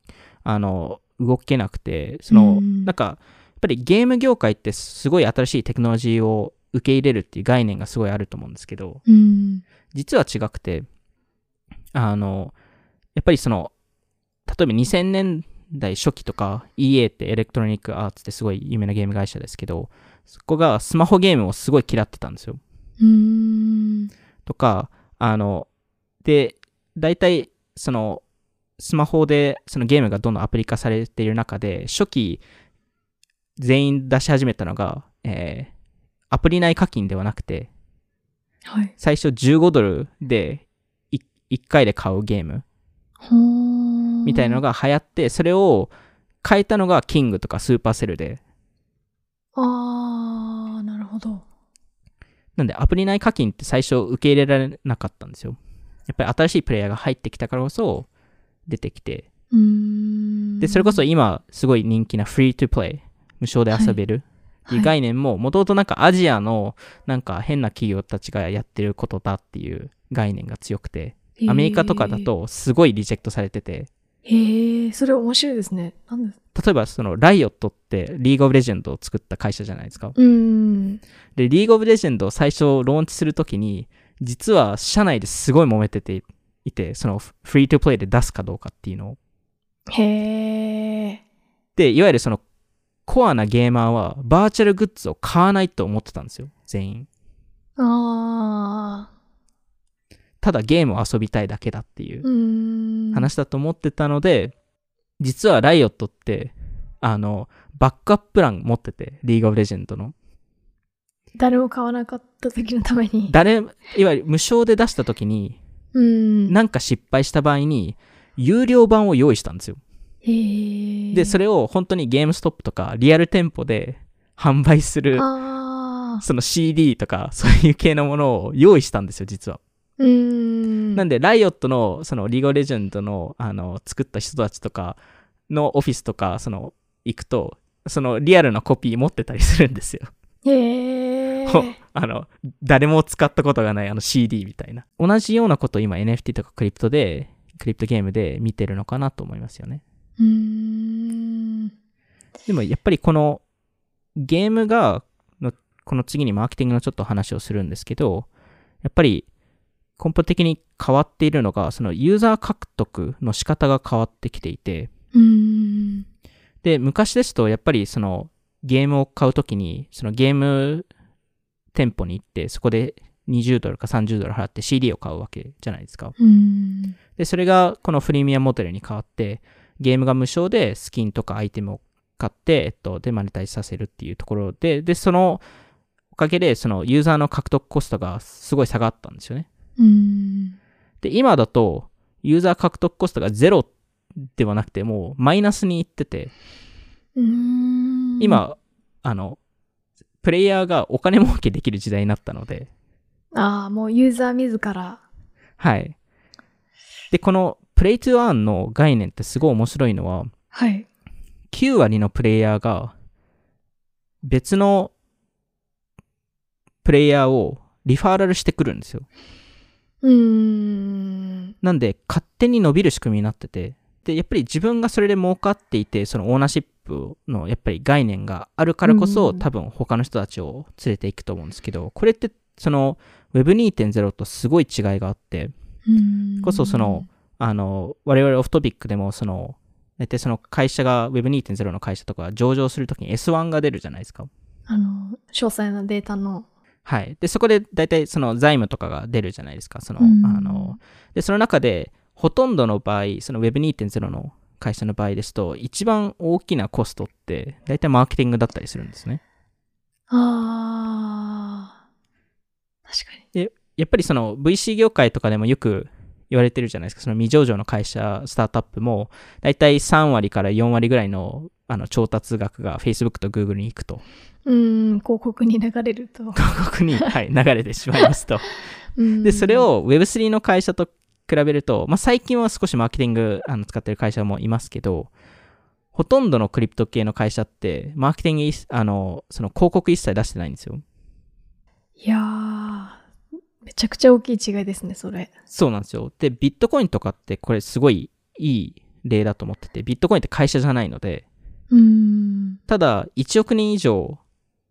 あの、動けなくて、その、うんなんか、やっぱりゲーム業界ってすごい新しいテクノロジーを受け入れるっていう概念がすごいあると思うんですけど、うん。実は違くて、あの、やっぱりその、例えば2000年代初期とか EA ってエレクトロニックアーツってすごい有名なゲーム会社ですけど、そこがスマホゲームをすごい嫌ってたんですよ。うーん。とか、あの、で、大体、その、スマホでそのゲームがどんどんアプリ化されている中で、初期、全員出し始めたのが、えーアプリ内課金ではなくて、はい。最初15ドルでい1回で買うゲームみたいなのが流行って、それを変えたのがキングとかスーパーセルで、あー、なるほど。なんでアプリ内課金って最初受け入れられなかったんですよ。やっぱり新しいプレイヤーが入ってきたからこそ出てきて。で、それこそ今すごい人気なフリートゥプレイ、無償で遊べる。ってい。う概念も、もともとなんかアジアのなんか変な企業たちがやってることだっていう概念が強くて、アメリカとかだ。とすごいリジェクトされてて、へーへーそれ面白いですね。なんで？例えばそのライオットってリーグオブレジェンドを作った会社じゃないですか。うーん。で、リーグオブレジェンドを最初ローンチするときに、実は社内ですごい揉めてていて、そのフリートゥプレイで出すかどうかっていうのを。へーで、いわゆるそのコアなゲーマーはバーチャルグッズを買わないと思ってたんですよ、全員。あただゲームを遊びたいだけだっていう。話だと思ってたので、実はライオットって、あの、バックアッププラン持ってて、リーグオブレジェンドの。誰も買わなかった時のために。誰、いわゆる無償で出した時に、うん。なんか失敗した場合に、有料版を用意したんですよ。へえ。で、それを本当にゲームストップとかリアル店舗で販売する。その CD とかそういう系のものを用意したんですよ、実は。うーん。なんで、ライオットの、その、リーゴレジェンドの、あの、作った人たちとかのオフィスとか、その、行くと、その、リアルなコピー持ってたりするんですよ。へえ。あの、誰も使ったことがないあの CD みたいな。同じようなことを今 NFT とかクリプトで、クリプトゲームで見てるのかなと思いますよね。うーん。でもやっぱりこのゲームがの、この次にマーケティングのちょっと話をするんですけど、やっぱり根本的に変わっているのが、そのユーザー獲得の仕方が変わってきていて。で、昔ですとやっぱりそのゲームを買うときに、そのゲーム店舗に行って、そこで20ドルか30ドル払って CD を買うわけじゃないですか。で、それがこのフリーミアモデルに変わって、ゲームが無償でスキンとかアイテムを買って、えっと、で、マネタイズさせるっていうところで、で、そのおかげで、そのユーザーの獲得コストがすごい下がったんですよね。で、今だと、ユーザー獲得コストがゼロではなくて、もうマイナスにいってて。今、あの、プレイヤーがお金儲けできる時代になったので、ああ、もうユーザー自ら。はい。で、このプレイトゥアーンの概念ってすごい面白いのは、はい。9割のプレイヤーが別のプレイヤーをリファーラルしてくるんですよ。うーん。なんで勝手に伸びる仕組みになってて、で、やっぱり自分がそれで儲かっていて、そのオーナーシップのやっぱり概念があるからこそ、うん多分他の人たちを連れていくと思うんですけど、これってその Web2.0 とすごい違いがあって、うーんこそその、あの、我々オフトピックでもその、大体その会社が Web2.0 の会社とか上場するときに S1 が出るじゃないですか。あの、詳細なデータの。はい。で、そこで大体その財務とかが出るじゃないですか。その、うんあの、で、その中で、ほとんどの場合、その Web2.0 の会社の場合ですと、一番大きなコストって、大体マーケティングだったりするんですね。ああ。確かに。やっぱりその VC 業界とかでもよく言われてるじゃないですか。その未上場の会社、スタートアップも、大体3割から4割ぐらいのあの調達額が Facebook と Google に行くと。うーん、広告に流れると。広告に、はい、流れてしまいますと。うんで、それ、を Web3 の会社と比べると、まあ、最近は少しマーケティングあの使ってる会社もいますけど、ほとんどのクリプト系の会社って、マーケティングいあの、その広告一切出してないんですよ。いやー、めちゃくちゃ大きい違いですね、それ。そうなんですよ。で、ビットコインとかってこれすごいいい例だと思ってて、ビットコインって会社じゃないので。ただ1億人以上、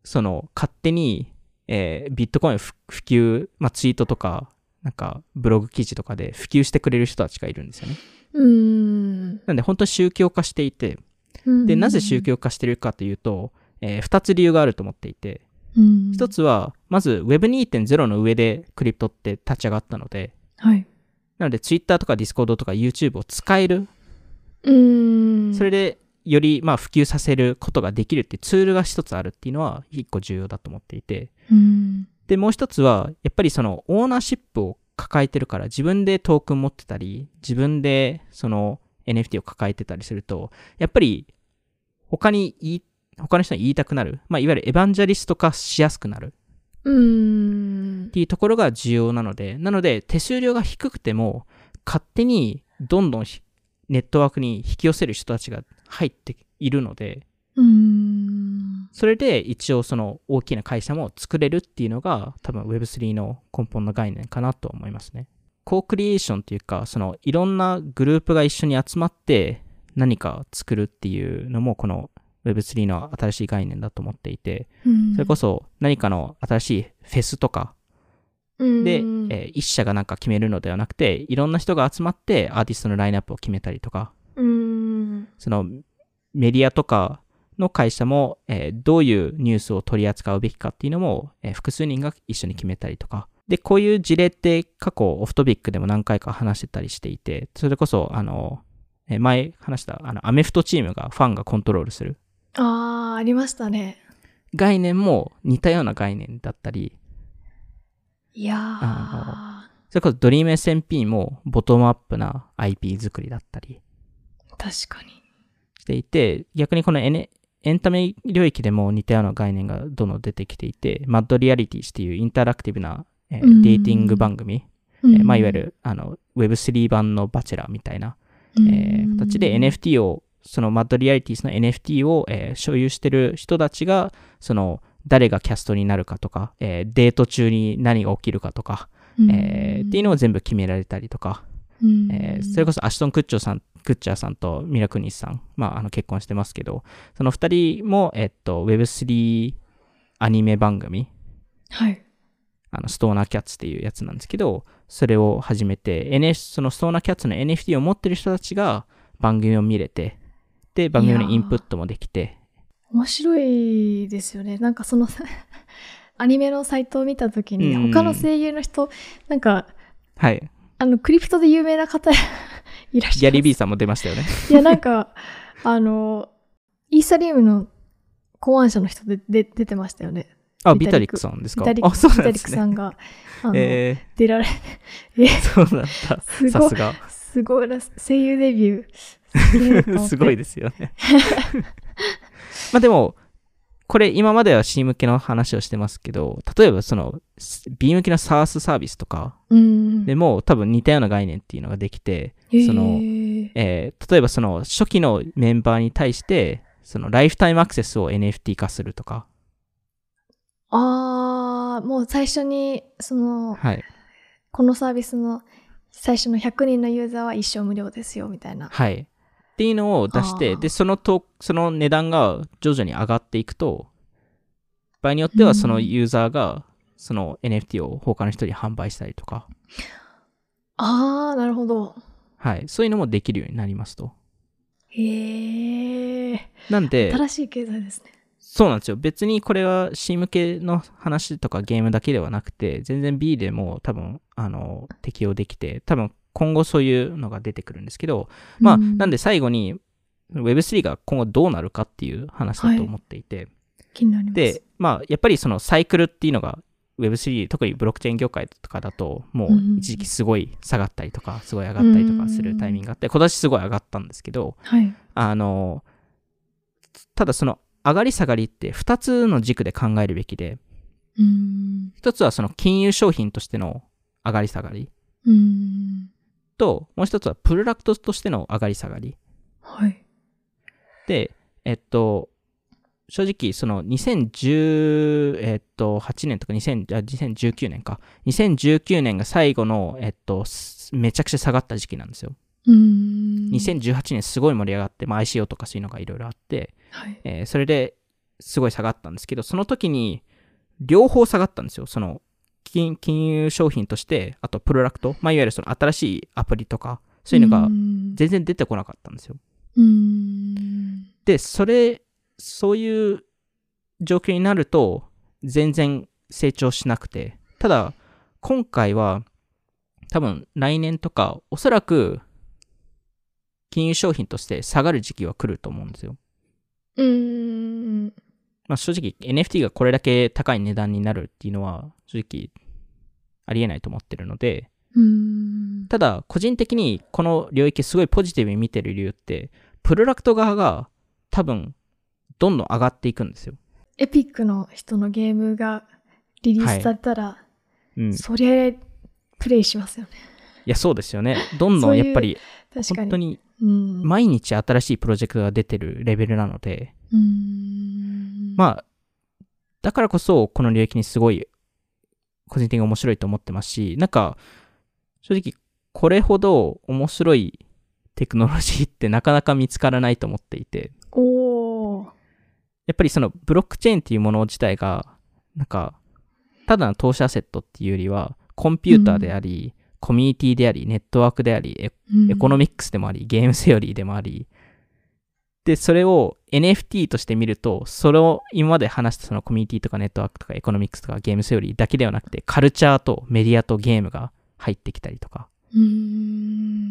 その勝手に、えービットコイン普普及、まあ、ツイートとか、なんかブログ記事とかで普及してくれる人たちがいるんですよね。うーん。なんで本当に宗教化していて、で、なぜ宗教化してるかというと、えー二つ理由があると思っていて、うん一つは、まず Web2.0 の上でクリプトって立ち上がったので、はい。なので Twitter とか Discord とか YouTube を使える。うーん。それでよりまあ普及させることができるっていうツールが一つあるっていうのは一個重要だと思っていて、うん。で、もう一つは、やっぱりそのオーナーシップを抱えてるから、自分でトークン持ってたり、自分でその NFT を抱えてたりすると、やっぱり他に言い、他の人に言いたくなる。まあ、いわゆるエヴァンジャリスト化しやすくなるうーんっ。ていうところが重要なので、なので手数料が低くても、勝手にどんどんひネットワークに引き寄せる人たちが入っているので。それで一応その大きな会社も作れるっていうのが多分 Web3 の根本の概念かなと思いますね。コークリエーションっていうか、そのいろんなグループが一緒に集まって何か作るっていうのもこの Web3 の新しい概念だと思っていて、うんそれこそ何かの新しいフェスとかで、うんえー一社がなんか決めるのではなくて、いろんな人が集まってアーティストのラインナップを決めたりとか、うん。そのメディアとかの会社も、えーどういうニュースを取り扱うべきかっていうのも、えー複数人が一緒に決めたりとか。で、こういう事例って過去オフトピックでも何回か話してたりしていて、それこそ、あの、えー前話した、あの、アメフトチームがファンがコントロールする。ああ、ありましたね。概念も似たような概念だったり、いやー。あそれこそドリーム SMP もボトムアップな IP 作りだったり確かに。していて、逆にこのエネエンタメ領域でも似たような概念がどんどん出てきていて、 Mad Reality っていうインタラクティブな、えーうん。 dating 番組、うん。えーまあ、いわゆるあの Web3 版のバチェラーみたいな、えー形で NFT を、その Mad Reality の NFT を、えー所有してる人たちが、その誰がキャストになるかとか、えーデート中に何が起きるかとか、えーっていうのを全部決められたりとか、うん。えーそれこそアシュトン・クッチョさん、クッチャーさんとミラクニスさん、まあ、あの結婚してますけど、その二人も、えっと、Web3 アニメ番組、はい。あの、ストーナーキャッツっていうやつなんですけど、それを始めて、NF、そのストーナーキャッツの NFT を持ってる人たちが番組を見れて、で、番組のインプットもできて、面白いですよね。なんかその アニメのサイトを見たときに、うん他の声優の人、なんか、はい。あの、クリプトで有名な方 いらっしゃいます。ギャリー・ビーさんも出ましたよね。いや、なんか、あの、イーサリウムの考案者の人でで出てましたよね。あ、ビタリックさんですか？ビタリあ、そうビタリッ。クさんが、え出られ、ー、そうなんだ。すごいさすが。すごいな、声優デビュー。すごいですよね。まあでも、これ今までは C 向けの話をしてますけど、例えばその B 向けの SaaS サービスとかうん。でも多分似たような概念っていうのができて、そのえー例えばその初期のメンバーに対して、そのライフタイムアクセスを NFT 化するとか、あー、もう最初に、その、はい。このサービスの最初の100人のユーザーは一生無料ですよ、みたいな。はい。っていうのを出して、で、そのと、その値段が徐々に上がっていくと、場合によってはそのユーザーが、その NFT を他の人に販売したりとか、あー、なるほど。はい。そういうのもできるようになりますと。へー。なんで、新しい経済ですね。そうなんですよ。別にこれは C 向けの話とかゲームだけではなくて、全然 B でも多分、あの、適用できて、多分今後そういうのが出てくるんですけど、まあ、うんなんで最後に Web3 が今後どうなるかっていう話だと思っていて、気になります。で、まあ、やっぱりそのサイクルっていうのが Web3、特にブロックチェーン業界とかだと、もううん一時期すごい下がったりとか、すごい上がったりとかするタイミングがあって、今年すごい上がったんですけど、はい。あの、ただその上がり下がりって2つの軸で考えるべきで、うーん。1つはその金融商品としての上がり下がり。と、もう1つはプロダクトとしての上がり下がり。はい。で、えっと、正直、その2010、えっと、8年とか2000あ2019年か。2019年が最後の、えっと、すめちゃくちゃ下がった時期なんですよ。うーん。2018年すごい盛り上がって、まあ、ICO とかそういうのがいろいろあって、はい。えーそれですごい下がったんですけど、その時に両方下がったんですよ。その金金融商品として、あとプロダクト、まあ、いわゆるその新しいアプリとか、そういうのが全然出てこなかったんですよ。うーん。で、それ、そういう状況になると、全然成長しなくて、ただ、今回は、多分来年とか、おそらく、金融商品として下がる時期は来ると思うんですよ。うーん。まあ、正直 NFT がこれだけ高い値段になるっていうのは正直ありえないと思ってるので。ただ個人的にこの領域すごいポジティブに見てる理由って、プロダクト側が多分どんどん上がっていくんですよ。エピックの人のゲームがリリースされたら、うん。いそりゃプレイしますよね。や、そうですよね。どんどんやっぱり確かに。本当にうん。毎日新しいプロジェクトが出てるレベルなので、うーん。まあ、だからこそこの領域にすごい個人的に面白いと思ってますし、なんか、正直これほど面白いテクノロジーってなかなか見つからないと思っていて。やっぱりそのブロックチェーンっていうもの自体が、なんか、ただの投資アセットっていうよりは、コンピューターであり、コミュニティであり、ネットワークであり、エエコノミックスでもあり、ゲームセオリーでもあり、で、それを NFT として見ると、それを今まで話したそのコミュニティとかネットワークとかエコノミックスとかゲームセオリーだけではなくて、カルチャーとメディアとゲームが入ってきたりとか。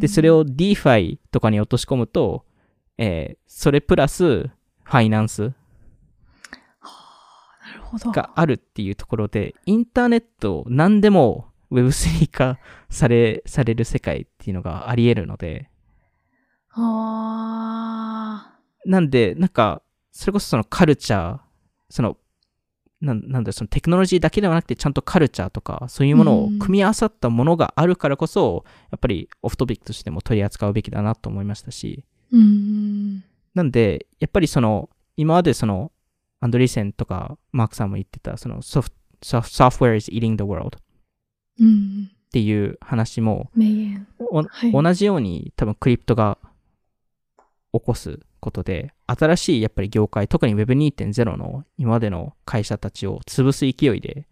で、それを DeFi とかに落とし込むと、えーそれプラスファイナンス。があるっていうところで、インターネット何でも Web3 化され、される世界っていうのがあり得るので、あなんで、なんか、それこそそのカルチャー、その、なんなんだそのテクノロジーだけではなくて、ちゃんとカルチャーとか、そういうものを組み合わさったものがあるからこそ、やっぱりオフトピックとしても取り扱うべきだなと思いましたし、ーうん。なんで、やっぱりその、今までその、アンドリーセンとかマークさんも言ってた、そのソフト、ソフ software is eating the world っうん。ていう話も、はい。同じように多分クリプトが起こすことで、新しいやっぱり業界、特に Web2.0 の今までの会社たちを潰す勢いで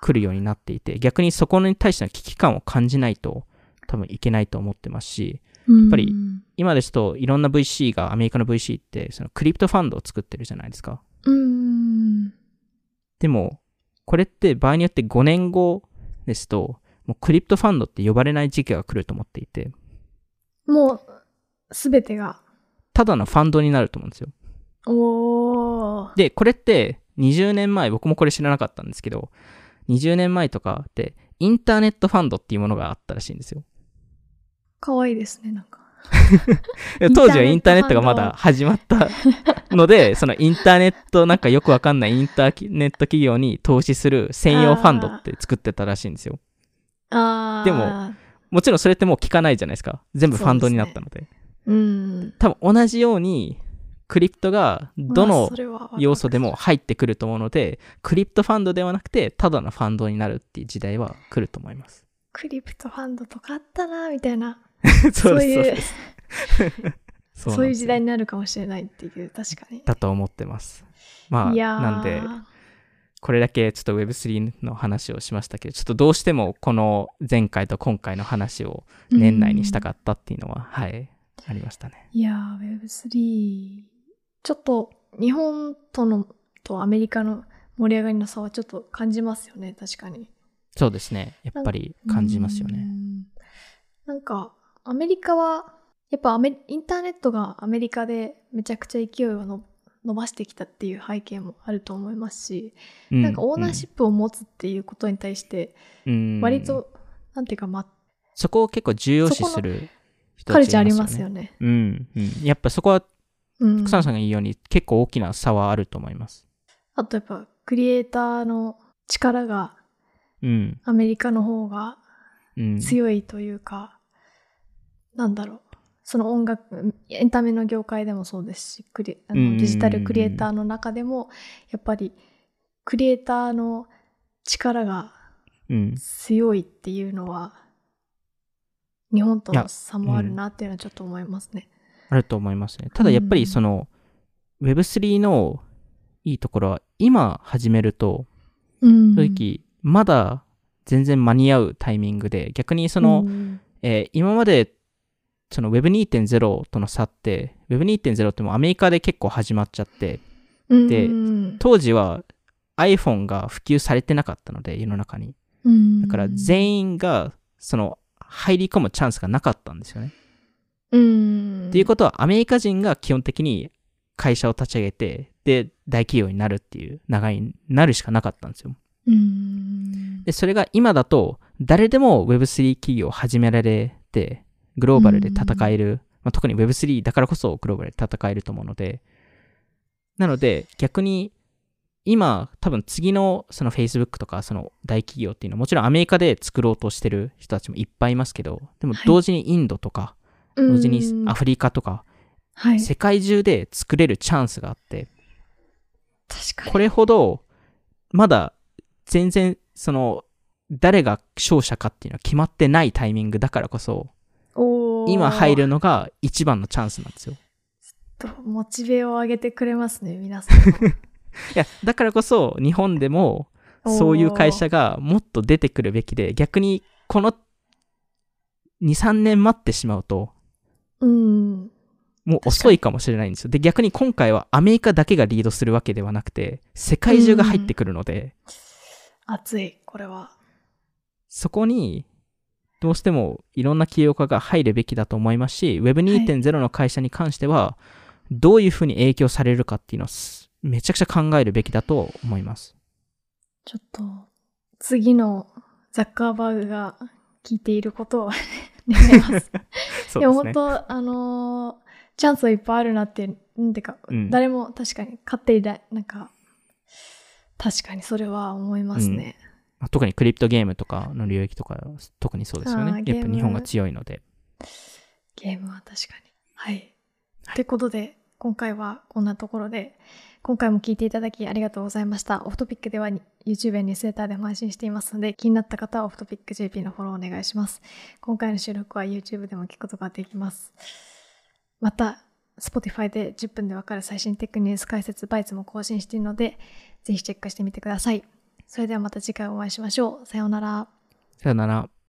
来るようになっていて、逆にそこに対しての危機感を感じないと多分いけないと思ってますし、ーやっぱり、今ですといろんな VC が、アメリカの VC ってそのクリプトファンドを作ってるじゃないですか。うん。でも、これって場合によって5年後ですと、もうクリプトファンドって呼ばれない時期が来ると思っていて、もう、すべてが。ただのファンドになると思うんですよ。おー。で、これって20年前、僕もこれ知らなかったんですけど、20年前とかってインターネットファンドっていうものがあったらしいんですよ。かわいいですね、なんか。で当時はインターネットがまだ始まったので、そのインターネットなんかよくわかんないインターネット企業に投資する専用ファンドって作ってたらしいんですよ。でも、もちろんそれってもう聞かないじゃないですか。全部ファンドになったので。うん。多分同じように、クリプトがどまあの要素でも入ってくると思うので、クリプトファンドではなくて、ただのファンドになるっていう時代は来ると思います。クリプトファンドとかあったな、みたいな。そういう。そそういう時代にになるかもしれないっていう、確かに。だと思ってます。まあ、なんで、これだけちょっと Web3 の話をしましたけど、ちょっとどうしてもこの前回と今回の話を年内にしたかったっていうのは、はい、ありましたね。いやー、Web3、ちょっと日本との、とアメリカの盛り上がりの差はちょっと感じますよね、確かに。そうですね。やっぱり感じますよね。うん。なんか、アメリカは、やっぱアメインターネットがアメリカでめちゃくちゃ勢いをの伸ばしてきたっていう背景もあると思いますし、うなんかオーナーシップを持つっていうことに対して、うん割と、なんていうか、ま、そこを結構重要視する人カルチャーありますすよね。ね。うん、うん。やっぱそこは、うん。草野さんが言うように結構大きな差はあると思います。あとやっぱ、クリエイターの力がうん。アメリカの方がうん。強いというか、なんだろう。その音楽、エンタメの業界でもそうですし、クリあうんうんうんうんのデジタルクリエイターの中でも、やっぱりクリエイターの力がうん。強いっていうのは、日本との差もあるなっていうのはちょっと思いますね。あると思いますね。ただやっぱりその、Web3 のいいところは、今始めると、うん。正直、まだ全然間に合うタイミングで、逆にその、うんえー今まで、その Web2.0 との差って、Web2.0 ってもうアメリカで結構始まっちゃって、でうん当時は iPhone が普及されてなかったので、世の中に。うんだから全員が、その、入り込むチャンスがなかったんですよね。うん。っていうことは、アメリカ人が基本的に会社を立ち上げて、で、大企業になるっていう流れになるしかなかったんですよ。うん。で、それが今だと、誰でも Web3 企業を始められて、グローバルで戦える、まあ、特に Web3 だからこそグローバルで戦えると思うので、なので、逆に、今、多分次のその Facebook とかその大企業っていうのはもちろんアメリカで作ろうとしてる人たちもいっぱいいますけど、でもはい同時にインドとか、同時にアフリカとか、はい。世界中で作れるチャンスがあって、確かに。これほど、まだ全然、その、誰が勝者かっていうのは決まってないタイミングだからこそ、今入るのが一番のチャンスなんですよ。とモチベを上げてくれますね、皆さん。いや、だからこそ日本でもそういう会社がもっと出てくるべきで、逆にこの2、3年待ってしまうと、うん。もう遅いかもしれないんですよ。で、逆に今回はアメリカだけがリードするわけではなくて、世界中が入ってくるので、熱い、これは。そこに、どうしてもいろんな起業家が入るべきだと思いますし、Web2.0 の会社に関しては、どういうふうに影響されるかっていうのをすめちゃくちゃ考えるべきだと思います。ちょっと、次のザッカーバーグが聞いていることを 願います。そうでね。本当、あのーチャンスはいっぱいあるなって、なんてか、うん誰も確かに勝っていない、なんか、確かにそれは思いますね。まあ特にクリプトゲームとかの領域とか、特にそうですよね。やっぱ日本が強いので。ゲームは確かに。はい。はいということで、今回はこんなところで、今回も聞いていただきありがとうございました。オフトピックでは YouTube やニュースレターでも配信していますので、気になった方はオフトピック JP のフォローお願いします。今回の収録は YouTube でも聞くことができます。また、Spotify で10分でわかる最新テックニュース解説バイツも更新しているので、ぜひチェックしてみてください。それではまた次回お会いしましょう。さようなら。さようなら。